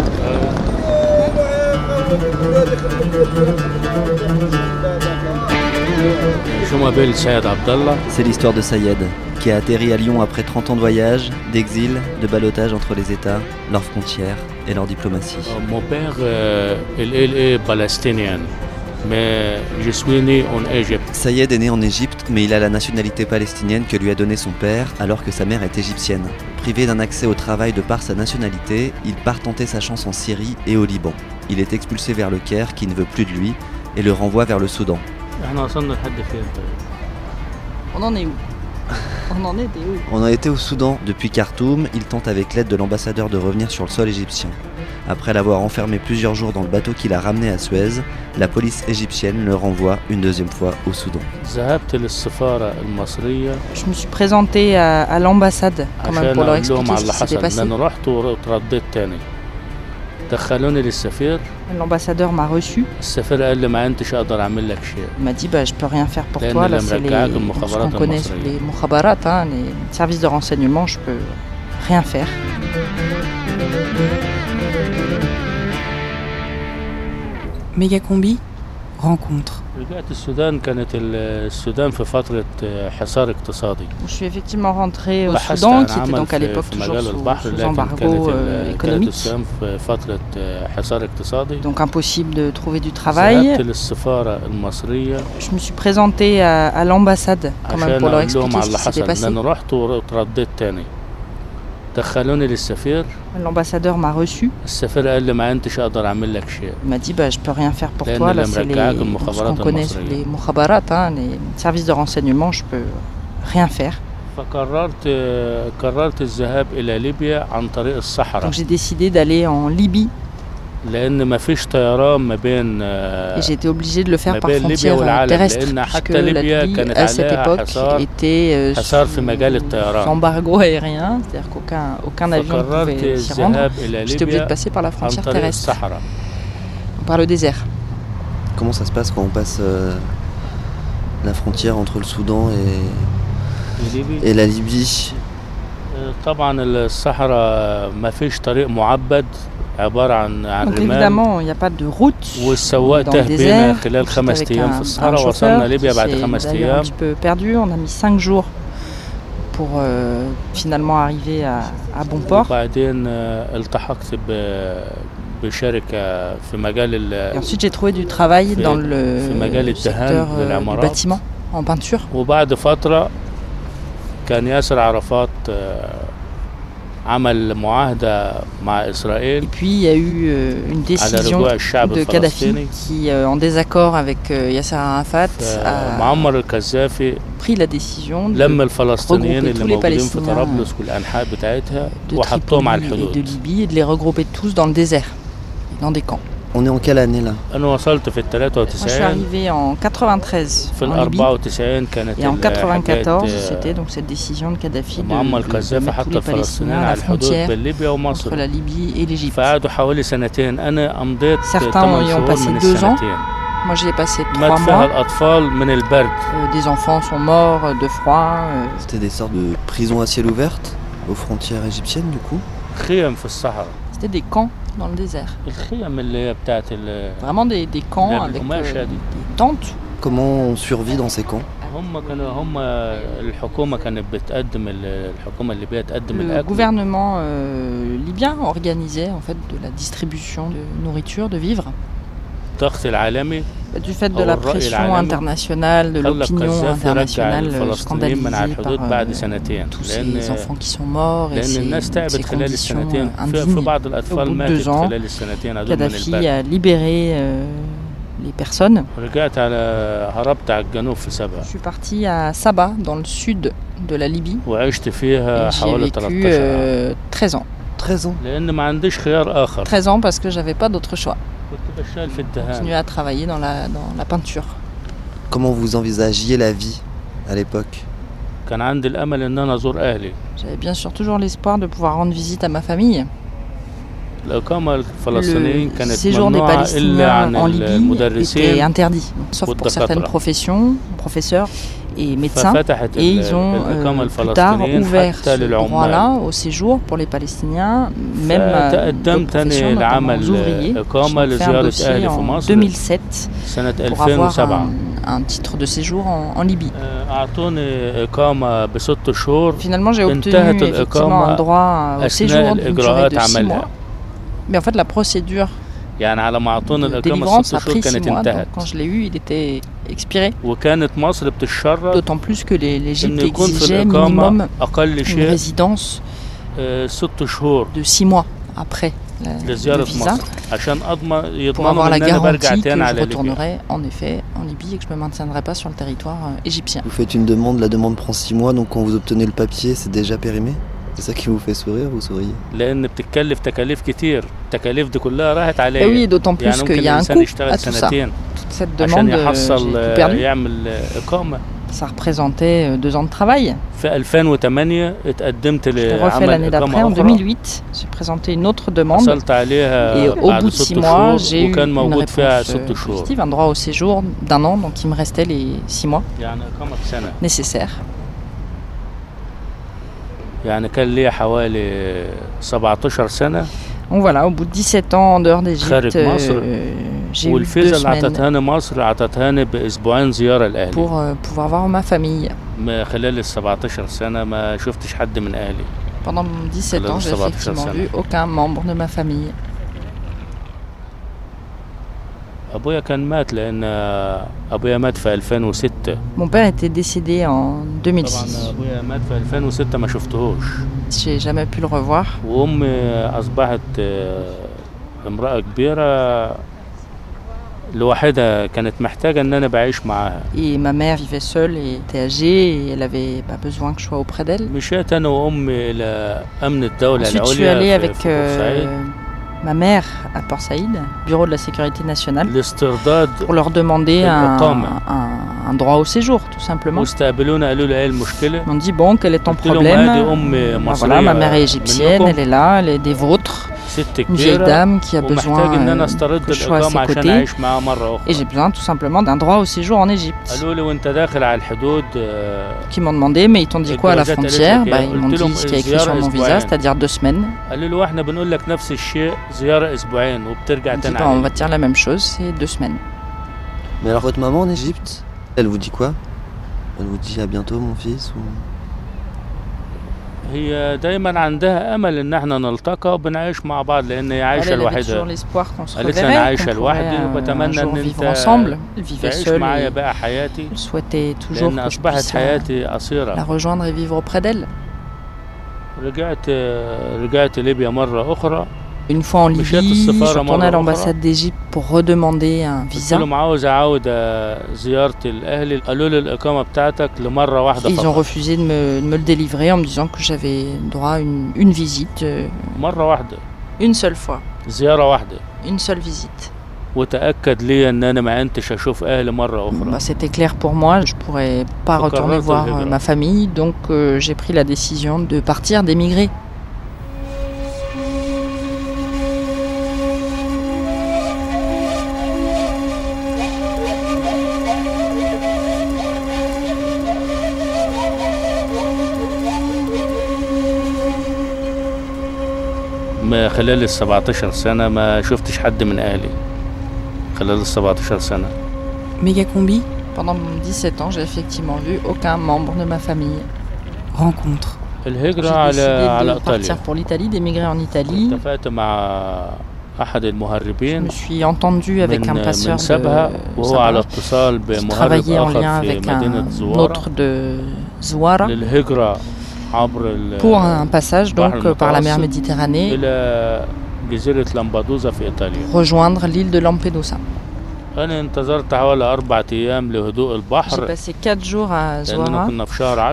Je m'appelle Sayed Abdallah. C'est l'histoire de Sayed, qui a atterri à Lyon après 30 ans de voyage, d'exil, de balotage entre les États, leurs frontières et leur diplomatie. Euh, Mon père, euh, il, il est palestinien, mais je suis né en Égypte. Sayed est né en Égypte, mais il a la nationalité palestinienne que lui a donnée son père alors que sa mère est égyptienne. Privé d'un accès au travail de par sa nationalité, il part tenter sa chance en Syrie et au Liban. Il est expulsé vers le Caire qui ne veut plus de lui et le renvoie vers le Soudan. احنا وصلنا لحد فين طيب؟ On en est où On en était où On a été au Soudan. Depuis Khartoum, il tente avec l'aide de l'ambassadeur de revenir sur le sol égyptien. Après l'avoir enfermé plusieurs jours dans le bateau qui l'a ramené à Suez, la police égyptienne le renvoie une deuxième fois au Soudan. ذهبت للسفارة المصرية Je me suis présentée à, à l'ambassade quand même عشان pour leur أقول لهم expliquer على ce qui اللي s'était حصل passé. L'ambassadeur m'a reçu. Il m'a dit bah, Je peux rien faire pour toi. Là, c'est les, ce qu'on connaît, les mukhabarat, hein, les services de renseignement, je ne peux rien faire. Mégacombi je suis effectivement rentré au Soudan, qui était donc à l'époque toujours sous, sous embargo euh, économique. Donc impossible de trouver du travail. Je me suis présenté à, l'ambassade quand pour leur expliquer ce qui passé. L'ambassadeur m'a reçu. Il m'a dit bah, Je peux rien faire pour toi. Là, c'est les, ce qu'on connaît, les mukhabarat, hein. les services de renseignement, je ne peux rien faire. Donc j'ai décidé d'aller en Libye J'étais obligé de le faire par frontière euh, terrestre, puisque la Libye, à cette époque, était euh, sous embargo aérien, c'est-à-dire qu'aucun aucun avion ne pouvait s'y rendre. J'étais obligé de passer par la frontière terrestre, par le désert. Comment ça se passe quand on passe euh, la frontière entre le Soudan et, et la Libye? Donc évidemment, il n'y a pas de route dans un, un petit peu perdu. On a mis 5 jours pour euh, finalement arriver à, bon port. Ensuite, j'ai trouvé du travail dans le euh, bâtiment, en peinture. Puis il y a eu euh, une décision de Kadhafi qui, euh, en désaccord avec euh, Yasser Arafat, a pris la décision de regrouper tous les Palestiniens de Tripoli et de Libye et de les regrouper tous dans le désert, dans des camps. On est en quelle année là Je suis arrivé en 93 en Libye. et en 94 c'était donc cette décision de Kadhafi de, de, de mettre la frontière entre la Libye et l'Égypte. Certains y ont passé deux ans. Moi, j'y ai passé trois mois. Euh, des enfants sont morts euh, de froid. Euh. C'était des sortes de prisons à ciel ouvert aux frontières égyptiennes, du coup C'était des camps dans le désert. Vraiment des, camps avec euh, des tentes. Comment on survit dans ces camps? Le gouvernement euh, libyen organisait en fait de la distribution de nourriture, de vivres du fait de la pression internationale, de l'opinion internationale scandalisée par euh, tous ces enfants qui sont morts et ces, conditions deux ans, Kadhafi a libéré euh, les personnes. Je suis parti à Saba, dans le sud de la Libye, 13 euh, ans. 13 ans. 13 ans parce que j'avais pas d'autre choix continuer à travailler dans la, dans la peinture. Comment vous envisagiez la vie à l'époque? J'avais bien sûr toujours l'espoir de pouvoir rendre visite à ma famille. Le séjour des Palestiniens en Libye était interdit, sauf pour certaines professions, professeurs et médecins. Et ils ont euh, plus tard ouvert ce droit-là au séjour pour les Palestiniens, même euh, aux professions, aux ouvriers. J'ai fait un dossier en 2007 pour avoir un, un titre de séjour en, en Libye. Finalement, j'ai obtenu effectivement un droit euh, au séjour d'une durée de six mois. Mais en fait, la procédure يعني على ما أعطونا de الإقامة délivrance الست a شهور pris 6 كانت mois. Donc, انتهت quand je l'ai eu, il était expiré. وكانت مصر بتشرط D'autant plus que les- l'Égypte إن يكون في exigeait الإقامة minimum أقل une شيء résidence آه، ست شهور de 6 mois après la- le لزيارة visa مصر عشان أضمن pour يضمنوا avoir la إن أنا برجع garantie que تاني je على ليبيا retournerai en effet en Libye et que je me maintiendrai pas sur le territoire euh, égyptien. Vous faites une demande, la demande prend 6 mois, donc quand vous obtenez le papier, c'est déjà périmé C'est ça qui vous fait sourire, vous souriez لأن بتتكلف تكاليف كتير التكاليف دي كلها راحت عليا Eh oui, d'autant plus يعني qu'il ممكن y a un الإنسان coût يشتغل à tout ça. سنتين Toute cette عشان demande, euh, j'ai يحصل tout آه، perdu. يعمل آه، إقامة Ça représentait euh, deux ans de travail. في 2008 اتقدمت J'ai refait لعمل l'année d'après, en إقامة أخرى 2008. J'ai présenté une autre demande. حصلت عليها Et au بعد bout de ست six mois, شهور j'ai eu وكان une موجود فيها réponse ست euh, شهور positive, un droit au séjour d'un an, donc il me restait les six mois يعني إقامة سنة nécessaires. يعني كان ليا حوالي 17 سنة Donc voilà, au bout de 17 ans en dehors d'Égypte, خارج مصر euh, j'ai eu deux semaines pour euh, pouvoir voir ma famille. ما خلال ال 17 سنة ما شفتش حد من أهلي Pendant 17 خلال ans, j'ai 17 effectivement vu aucun membre de ma famille. أبويا كان مات لأن أبويا مات في 2006 Mon père était décédé en طبعا 2006. أبويا مات في 2006 ما شفتهوش J'ai jamais pu le revoir. وأمي أصبحت آه، امرأة كبيرة لوحدها كانت محتاجة إن أنا بعيش معاها Et ma mère vivait seule et était âgée et elle avait pas besoin que je sois auprès d'elle. مشيت أنا وأمي إلى أمن الدولة Ensuite, je suis allée العليا في, avec في بورسعيد euh, ma mère à Port Saïd, bureau de la sécurité nationale, pour leur demander un, droit au séjour, tout simplement. On dit bon, quel est ton problème voilà, Ma mère est égyptienne, elle est là, elle est des vôtres une vieille dame qui a besoin euh, que je sois à ses côtés et j'ai besoin tout simplement d'un droit au séjour en Égypte. Qui m'ont demandé, mais ils t'ont dit quoi à la frontière bah, Ils m'ont dit ce qui est écrit sur mon visa, c'est-à-dire deux semaines. On va dire la même chose, c'est deux semaines. Mais alors votre maman en Égypte, elle vous dit quoi? Elle vous dit à bientôt mon fils. هي دايما عندها أمل إن إحنا نلتقى وبنعيش مع بعض لأن هي عايشة لوحدها قالت أنا عايشة لوحدي وبتمنى إن أنت تعيش معايا بقى حياتي. لأن أصبحت حياتي قصيرة. رجعت رجعت ليبيا مرة أخرى. Une fois en Libye, je suis retourné à l'ambassade d'Égypte pour redemander un visa. Ils ont refusé de me, le délivrer en me disant que j'avais droit à une, visite. Euh, une seule fois. Une seule visite. Bah, c'était clair pour moi, je ne pourrais pas retourner voir euh, ma famille, donc euh, j'ai pris la décision de partir, d'émigrer. خلال ال 17 سنه ما شفتش حد من اهلي خلال ال 17 سنه Mégacombi Pendant 17 ans, j'ai effectivement vu aucun membre de ma famille. Rencontre. J'ai الهجره على على décidé de ايطاليا partir pour l'Italie, d'émigrer en Italie. اتفقت مع احد Je المهربين me suis entendu avec un من passeur من de سبها وهو على Sabha, اتصال qui بمهرب travaillait en lien اخر في avec مدينه un زواره autre de Zouara للهجره عبر ال- pour un passage donc par la mer Méditerranée rejoindre l'île de Lampedusa. J'ai passé 4 jours à Zouara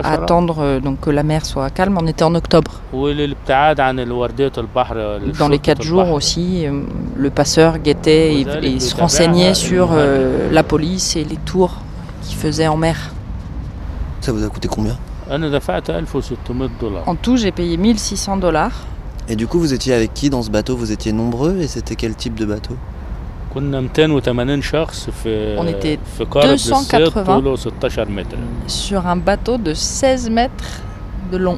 attendre euh, donc, que la mer soit calme. On était en octobre. Dans les 4 jours aussi, euh, le passeur guettait et, se renseignait sur euh, la police et les tours qu'il faisait en mer. Ça vous a coûté combien? En tout, j'ai payé 1600 dollars. Et du coup, vous étiez avec qui dans ce bateau? Vous étiez nombreux et c'était quel type de bateau? on était 280 sur un bateau de 16 mètres de long.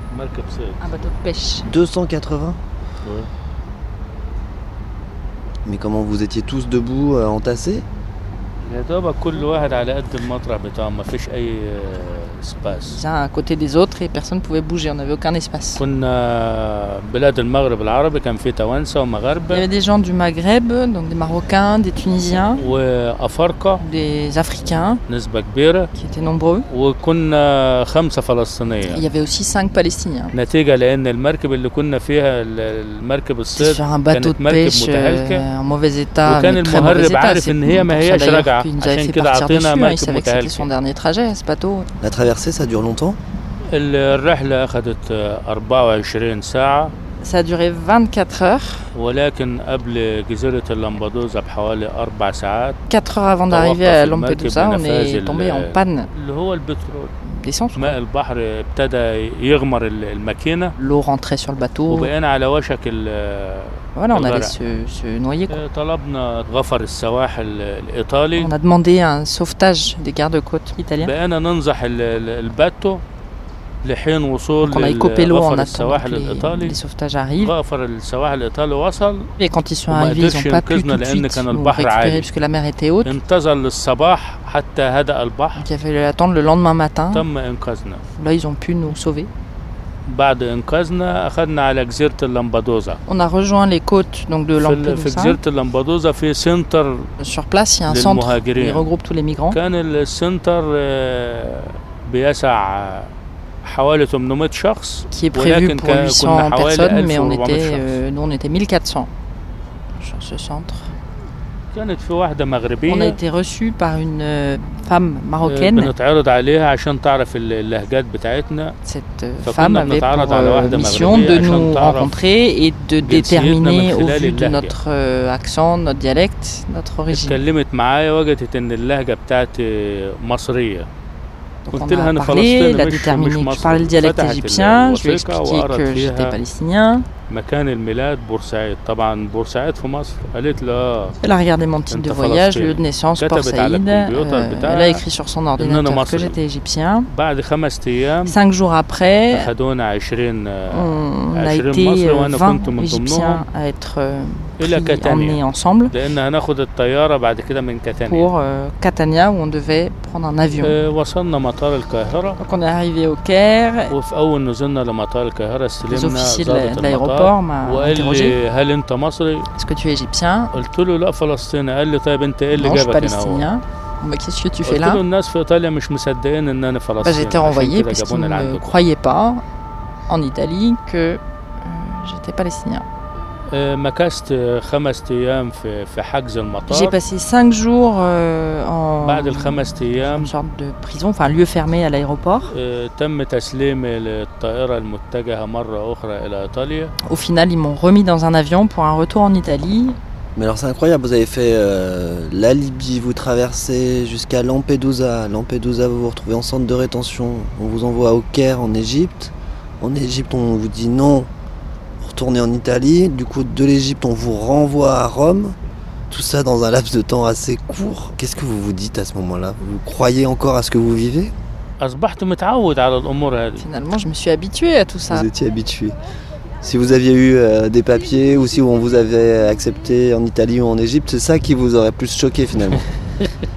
Un bateau de pêche. 280 ouais. Mais comment vous étiez tous debout, euh, entassés? espace. L'un à côté des autres et personne ne pouvait bouger, on n'avait aucun espace. Il y avait des gens du Maghreb, donc des Marocains, des Tunisiens, des Africains, qui étaient nombreux. Il y avait aussi 5 Palestiniens. Sur un bateau de pêche euh, en mauvais état, très mauvais état. C'est pour ça d'ailleurs qu'il il savait que c'était son dernier trajet, ce bateau traversée, ça dure longtemps ça a duré 24 heures. 4 heures avant d'arriver à Lampedusa, on est tombé en panne. D'essence. ماء البحر ابتدى يغمر ال- الماكينة L'eau rentrait sur le bateau. وبقينا على وشك ال- Voilà, on allait se, se noyer. quoi. طلبنا غفر السواحل الإيطالي On a demandé un sauvetage des gardes-côtes italiens. بقينا ننزح ال- ال- الباتو Donc on a écopé l'eau en attendant que les, les, sauvetages arrivent. Et quand ils sont arrivés, ils n'ont pas pu tout de suite nous récupérer puisque la mer était haute. Donc il a fallu attendre le lendemain matin. Là, ils ont pu nous sauver. On a rejoint les côtes donc, de Lampedusa. Sur place, il y a un centre qui regroupe tous les migrants qui est prévu pour 800 personnes, mais euh, nous on était 1400 sur ce centre. On a été reçu par une euh, femme marocaine. Cette euh, femme avait pour mission de nous rencontrer et de déterminer au vu de notre accent, notre dialecte, notre origine dont on a parlé, il a déterminé que je parlais le dialecte égyptien, je lui ai expliqué que j'étais palestinien. مكان الميلاد بورسعيد طبعا بورسعيد في مصر قالت له اه Elle a regardé mon titre de voyage, lieu de naissance, Port Saïd. Euh, elle a écrit sur son ordinateur que j'étais égyptien. بعد خمس ايام Cinq jours après, اخذونا 20 on a 20 été مصري euh, وانا 20 كنت من Égyptiens ضمنهم à être euh, الى pris, emmenés كاتانيا ensemble لان هناخد الطياره بعد كده من كاتانيا pour euh, Catania où on devait prendre un avion. آه، وصلنا مطار القاهره Donc on est arrivé au Caire. وفي اول نزلنا لمطار القاهره استلمنا officiers de ضابط l'aéroport المطار m'a وقال interrogé. لي هل انت مصري؟ Est-ce que tu es égyptien قلت له لا فلسطيني قال لي طيب انت ايه اللي Non, je suis جابك هنا هو؟ palestinien. Bon, bah, Qu'est-ce que tu fais قلت له là الناس في ايطاليا مش مصدقين ان انا Bah, فلسطيني J'étais عشان renvoyé كده puisqu'ils جابوني ne لعندكم croyaient pas en Italie que euh, j'étais palestinien. J'ai passé cinq jours euh, en une sorte de prison, enfin lieu fermé à l'aéroport. Au final, ils m'ont remis dans un avion pour un retour en Italie. Mais alors c'est incroyable, vous avez fait euh, la Libye, vous traversez jusqu'à Lampedusa. Lampedusa, vous vous retrouvez en centre de rétention. On vous envoie au Caire en Égypte. En Égypte, on vous dit non, retourner en Italie. Du coup, de l'Égypte, on vous renvoie à Rome. Tout ça dans un laps de temps assez court. Qu'est-ce que vous vous dites à ce moment-là? Vous croyez encore à ce que vous vivez? Finalement, je me suis habitué à tout ça. Vous étiez habitué. Si vous aviez eu euh, des papiers ou si on vous avait accepté en Italie ou en Égypte, c'est ça qui vous aurait plus choqué finalement.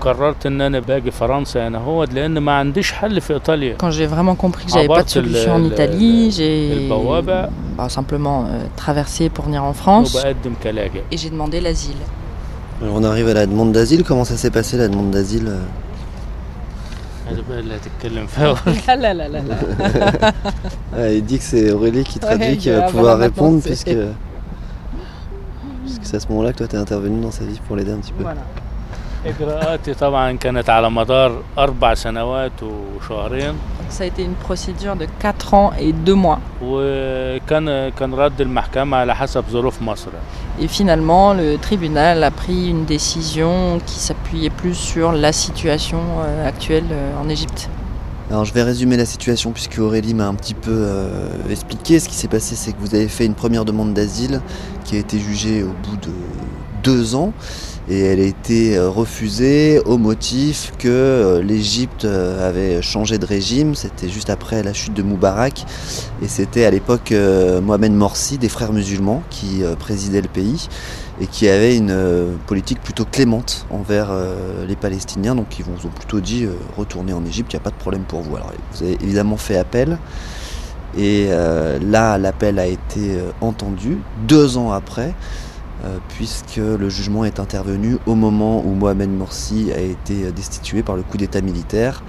قررت إن أنا باجي فرنسا أنا هو لأن ما عنديش حل في إيطاليا Quand j'ai vraiment compris que j'avais pas de عبرت ال- solution en ال- Italie, j'ai البوابة bah, simplement euh, traversé pour venir en France وبقدم كلاجئ et j'ai demandé l'asile. Alors on arrive à la demande d'asile. Comment ça s'est passé la demande d'asile euh هذا بقى اللي هتتكلم فيها Ah là là là là. Ah, Il dit que c'est Aurélie qui traduit Ouais, qui bah, va voilà, pouvoir maintenant, répondre c'est- puisque, puisque c'est à ce moment-là que toi tu es intervenu dans sa vie pour l'aider un petit peu. Voilà. إجراءاتي طبعا كانت على مدار أربع سنوات وشهرين Ça a été une procédure de 4 ans et 2 mois. وكان كان رد المحكمة على حسب ظروف مصر Et finalement, le tribunal a pris une décision qui s'appuyait plus sur la situation euh, actuelle euh, en Égypte. Alors je vais résumer la situation puisque Aurélie m'a un petit peu euh, expliqué. Ce qui s'est passé, c'est que vous avez fait une première demande d'asile qui a été jugée au bout de deux ans et elle a été euh, refusée au motif que euh, l'Égypte euh, avait changé de régime. C'était juste après la chute de Moubarak et c'était à l'époque Mohamed Morsi, des frères musulmans, qui présidait le pays et qui avait une politique plutôt clémente envers les Palestiniens. Donc ils vous ont plutôt dit retournez en Égypte, il n'y a pas de problème pour vous. Alors vous avez évidemment fait appel. Et là, l'appel a été entendu deux ans après, puisque le jugement est intervenu au moment où Mohamed Morsi a été euh, destitué par le coup d'État militaire.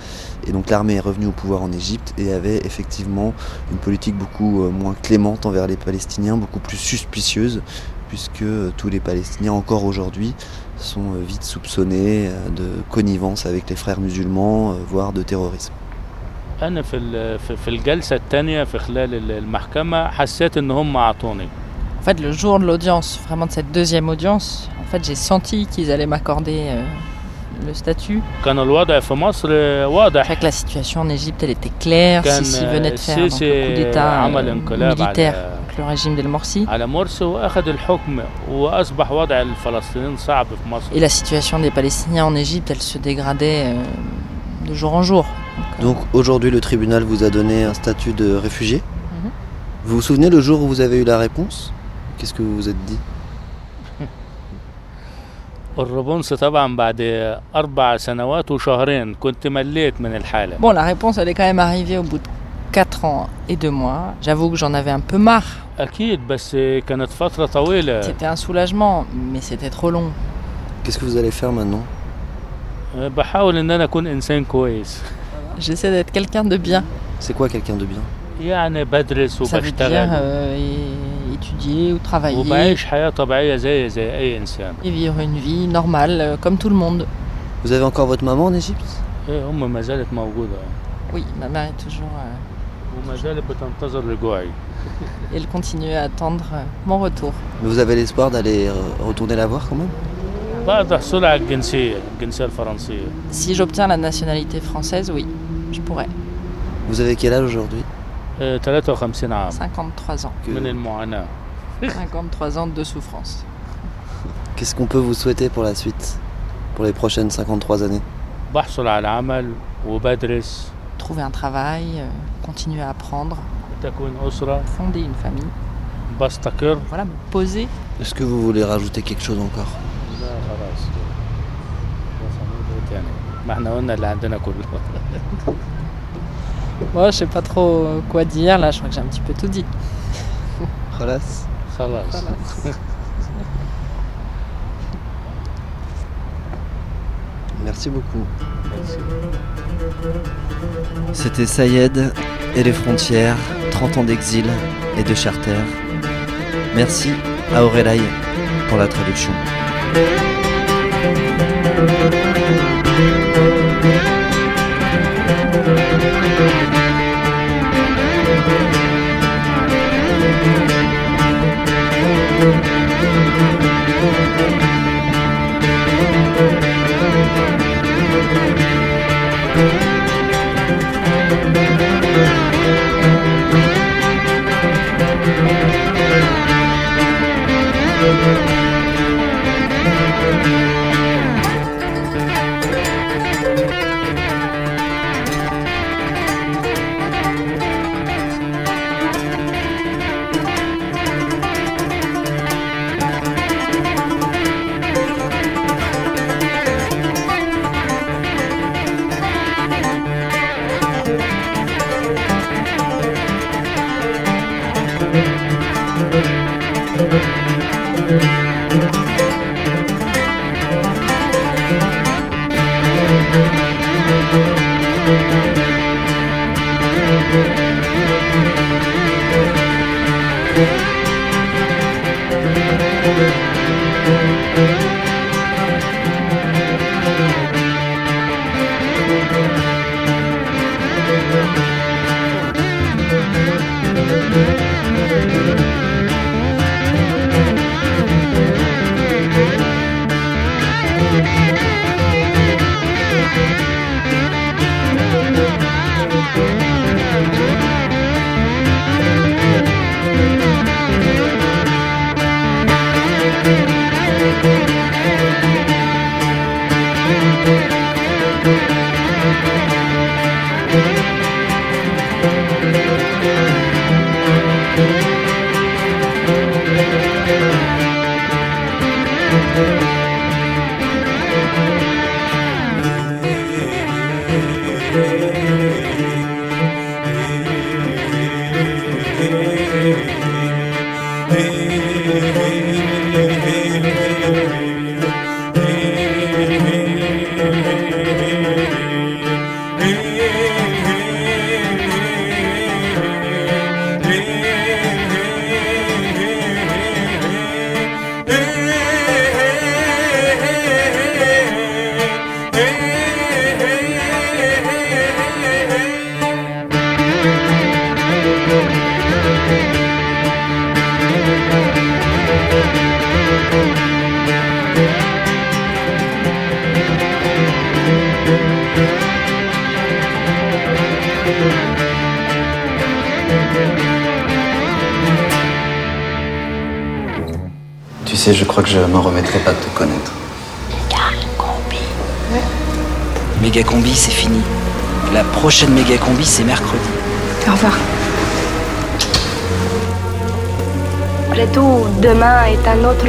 Et donc l'armée est revenue au pouvoir en Égypte et avait effectivement une politique beaucoup euh, moins clémente envers les Palestiniens, beaucoup plus suspicieuse, puisque euh, tous les Palestiniens, encore aujourd'hui, sont euh, vite soupçonnés euh, de connivence avec les frères musulmans, euh, voire de terrorisme. أنا في ال- في- في الجلسة الثانية في خلال ال- المحكمة حسيت إن هم أعطوني En fait, le jour de l'audience, vraiment de cette deuxième audience, en fait, j'ai senti qu'ils allaient m'accorder euh, le statut. Fait que la situation en Égypte, elle était claire. Sisi venait de faire donc, le coup d'État euh, militaire, donc, le régime d'El Morsi. Et la situation des Palestiniens en Égypte, elle se dégradait euh, de jour en jour. Donc, aujourd'hui, le tribunal vous a donné un statut de réfugié. Mhm. Vous vous souvenez le jour où vous avez eu la réponse? Qu'est-ce que vous vous êtes dit Bon, la réponse, elle est quand même arrivée au bout de 4 ans et 2 mois. J'avoue que j'en avais un peu marre. C'était un soulagement, mais c'était trop long. Qu'est-ce que vous allez faire maintenant J'essaie d'être quelqu'un de bien. C'est quoi quelqu'un de bien Ça étudier ou travailler et vivre une vie normale euh, comme tout le monde. Vous avez encore votre maman en Égypte? Oui, ma mère est toujours. euh, et elle continue à attendre euh, mon retour. Mais vous avez l'espoir d'aller retourner la voir quand même? Si j'obtiens la nationalité française, oui, je pourrais. Vous avez quel âge aujourd'hui? 53 ans. 53 ans. De souffrance. Qu'est-ce qu'on peut vous souhaiter pour la suite Pour les prochaines 53 années? Trouver un travail, euh, continuer à apprendre, fonder une famille. Voilà, me poser. Est-ce que vous voulez rajouter quelque chose encore? Moi, je sais pas trop euh, quoi dire là, je crois que j'ai un petit peu tout dit. Khalas Khalas. Merci beaucoup. C'était Sayed et les frontières, 30 ans d'exil et de charter. Merci à Aurélay pour la traduction.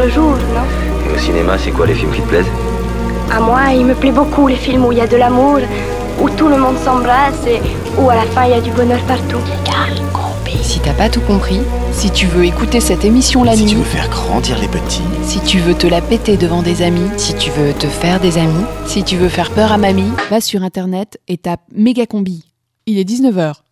Jour, non Et au cinéma, c'est quoi les films qui te plaisent À moi, il me plaît beaucoup les films où il y a de l'amour, où tout le monde s'embrasse et où à la fin il y a du bonheur partout. Si t'as pas tout compris, si tu veux écouter cette émission la Si nuit, tu veux faire grandir les petits, si tu veux te la péter devant des amis, si tu veux te faire des amis, si tu veux faire peur à mamie, va sur internet et tape Méga Combi. Il est 19h.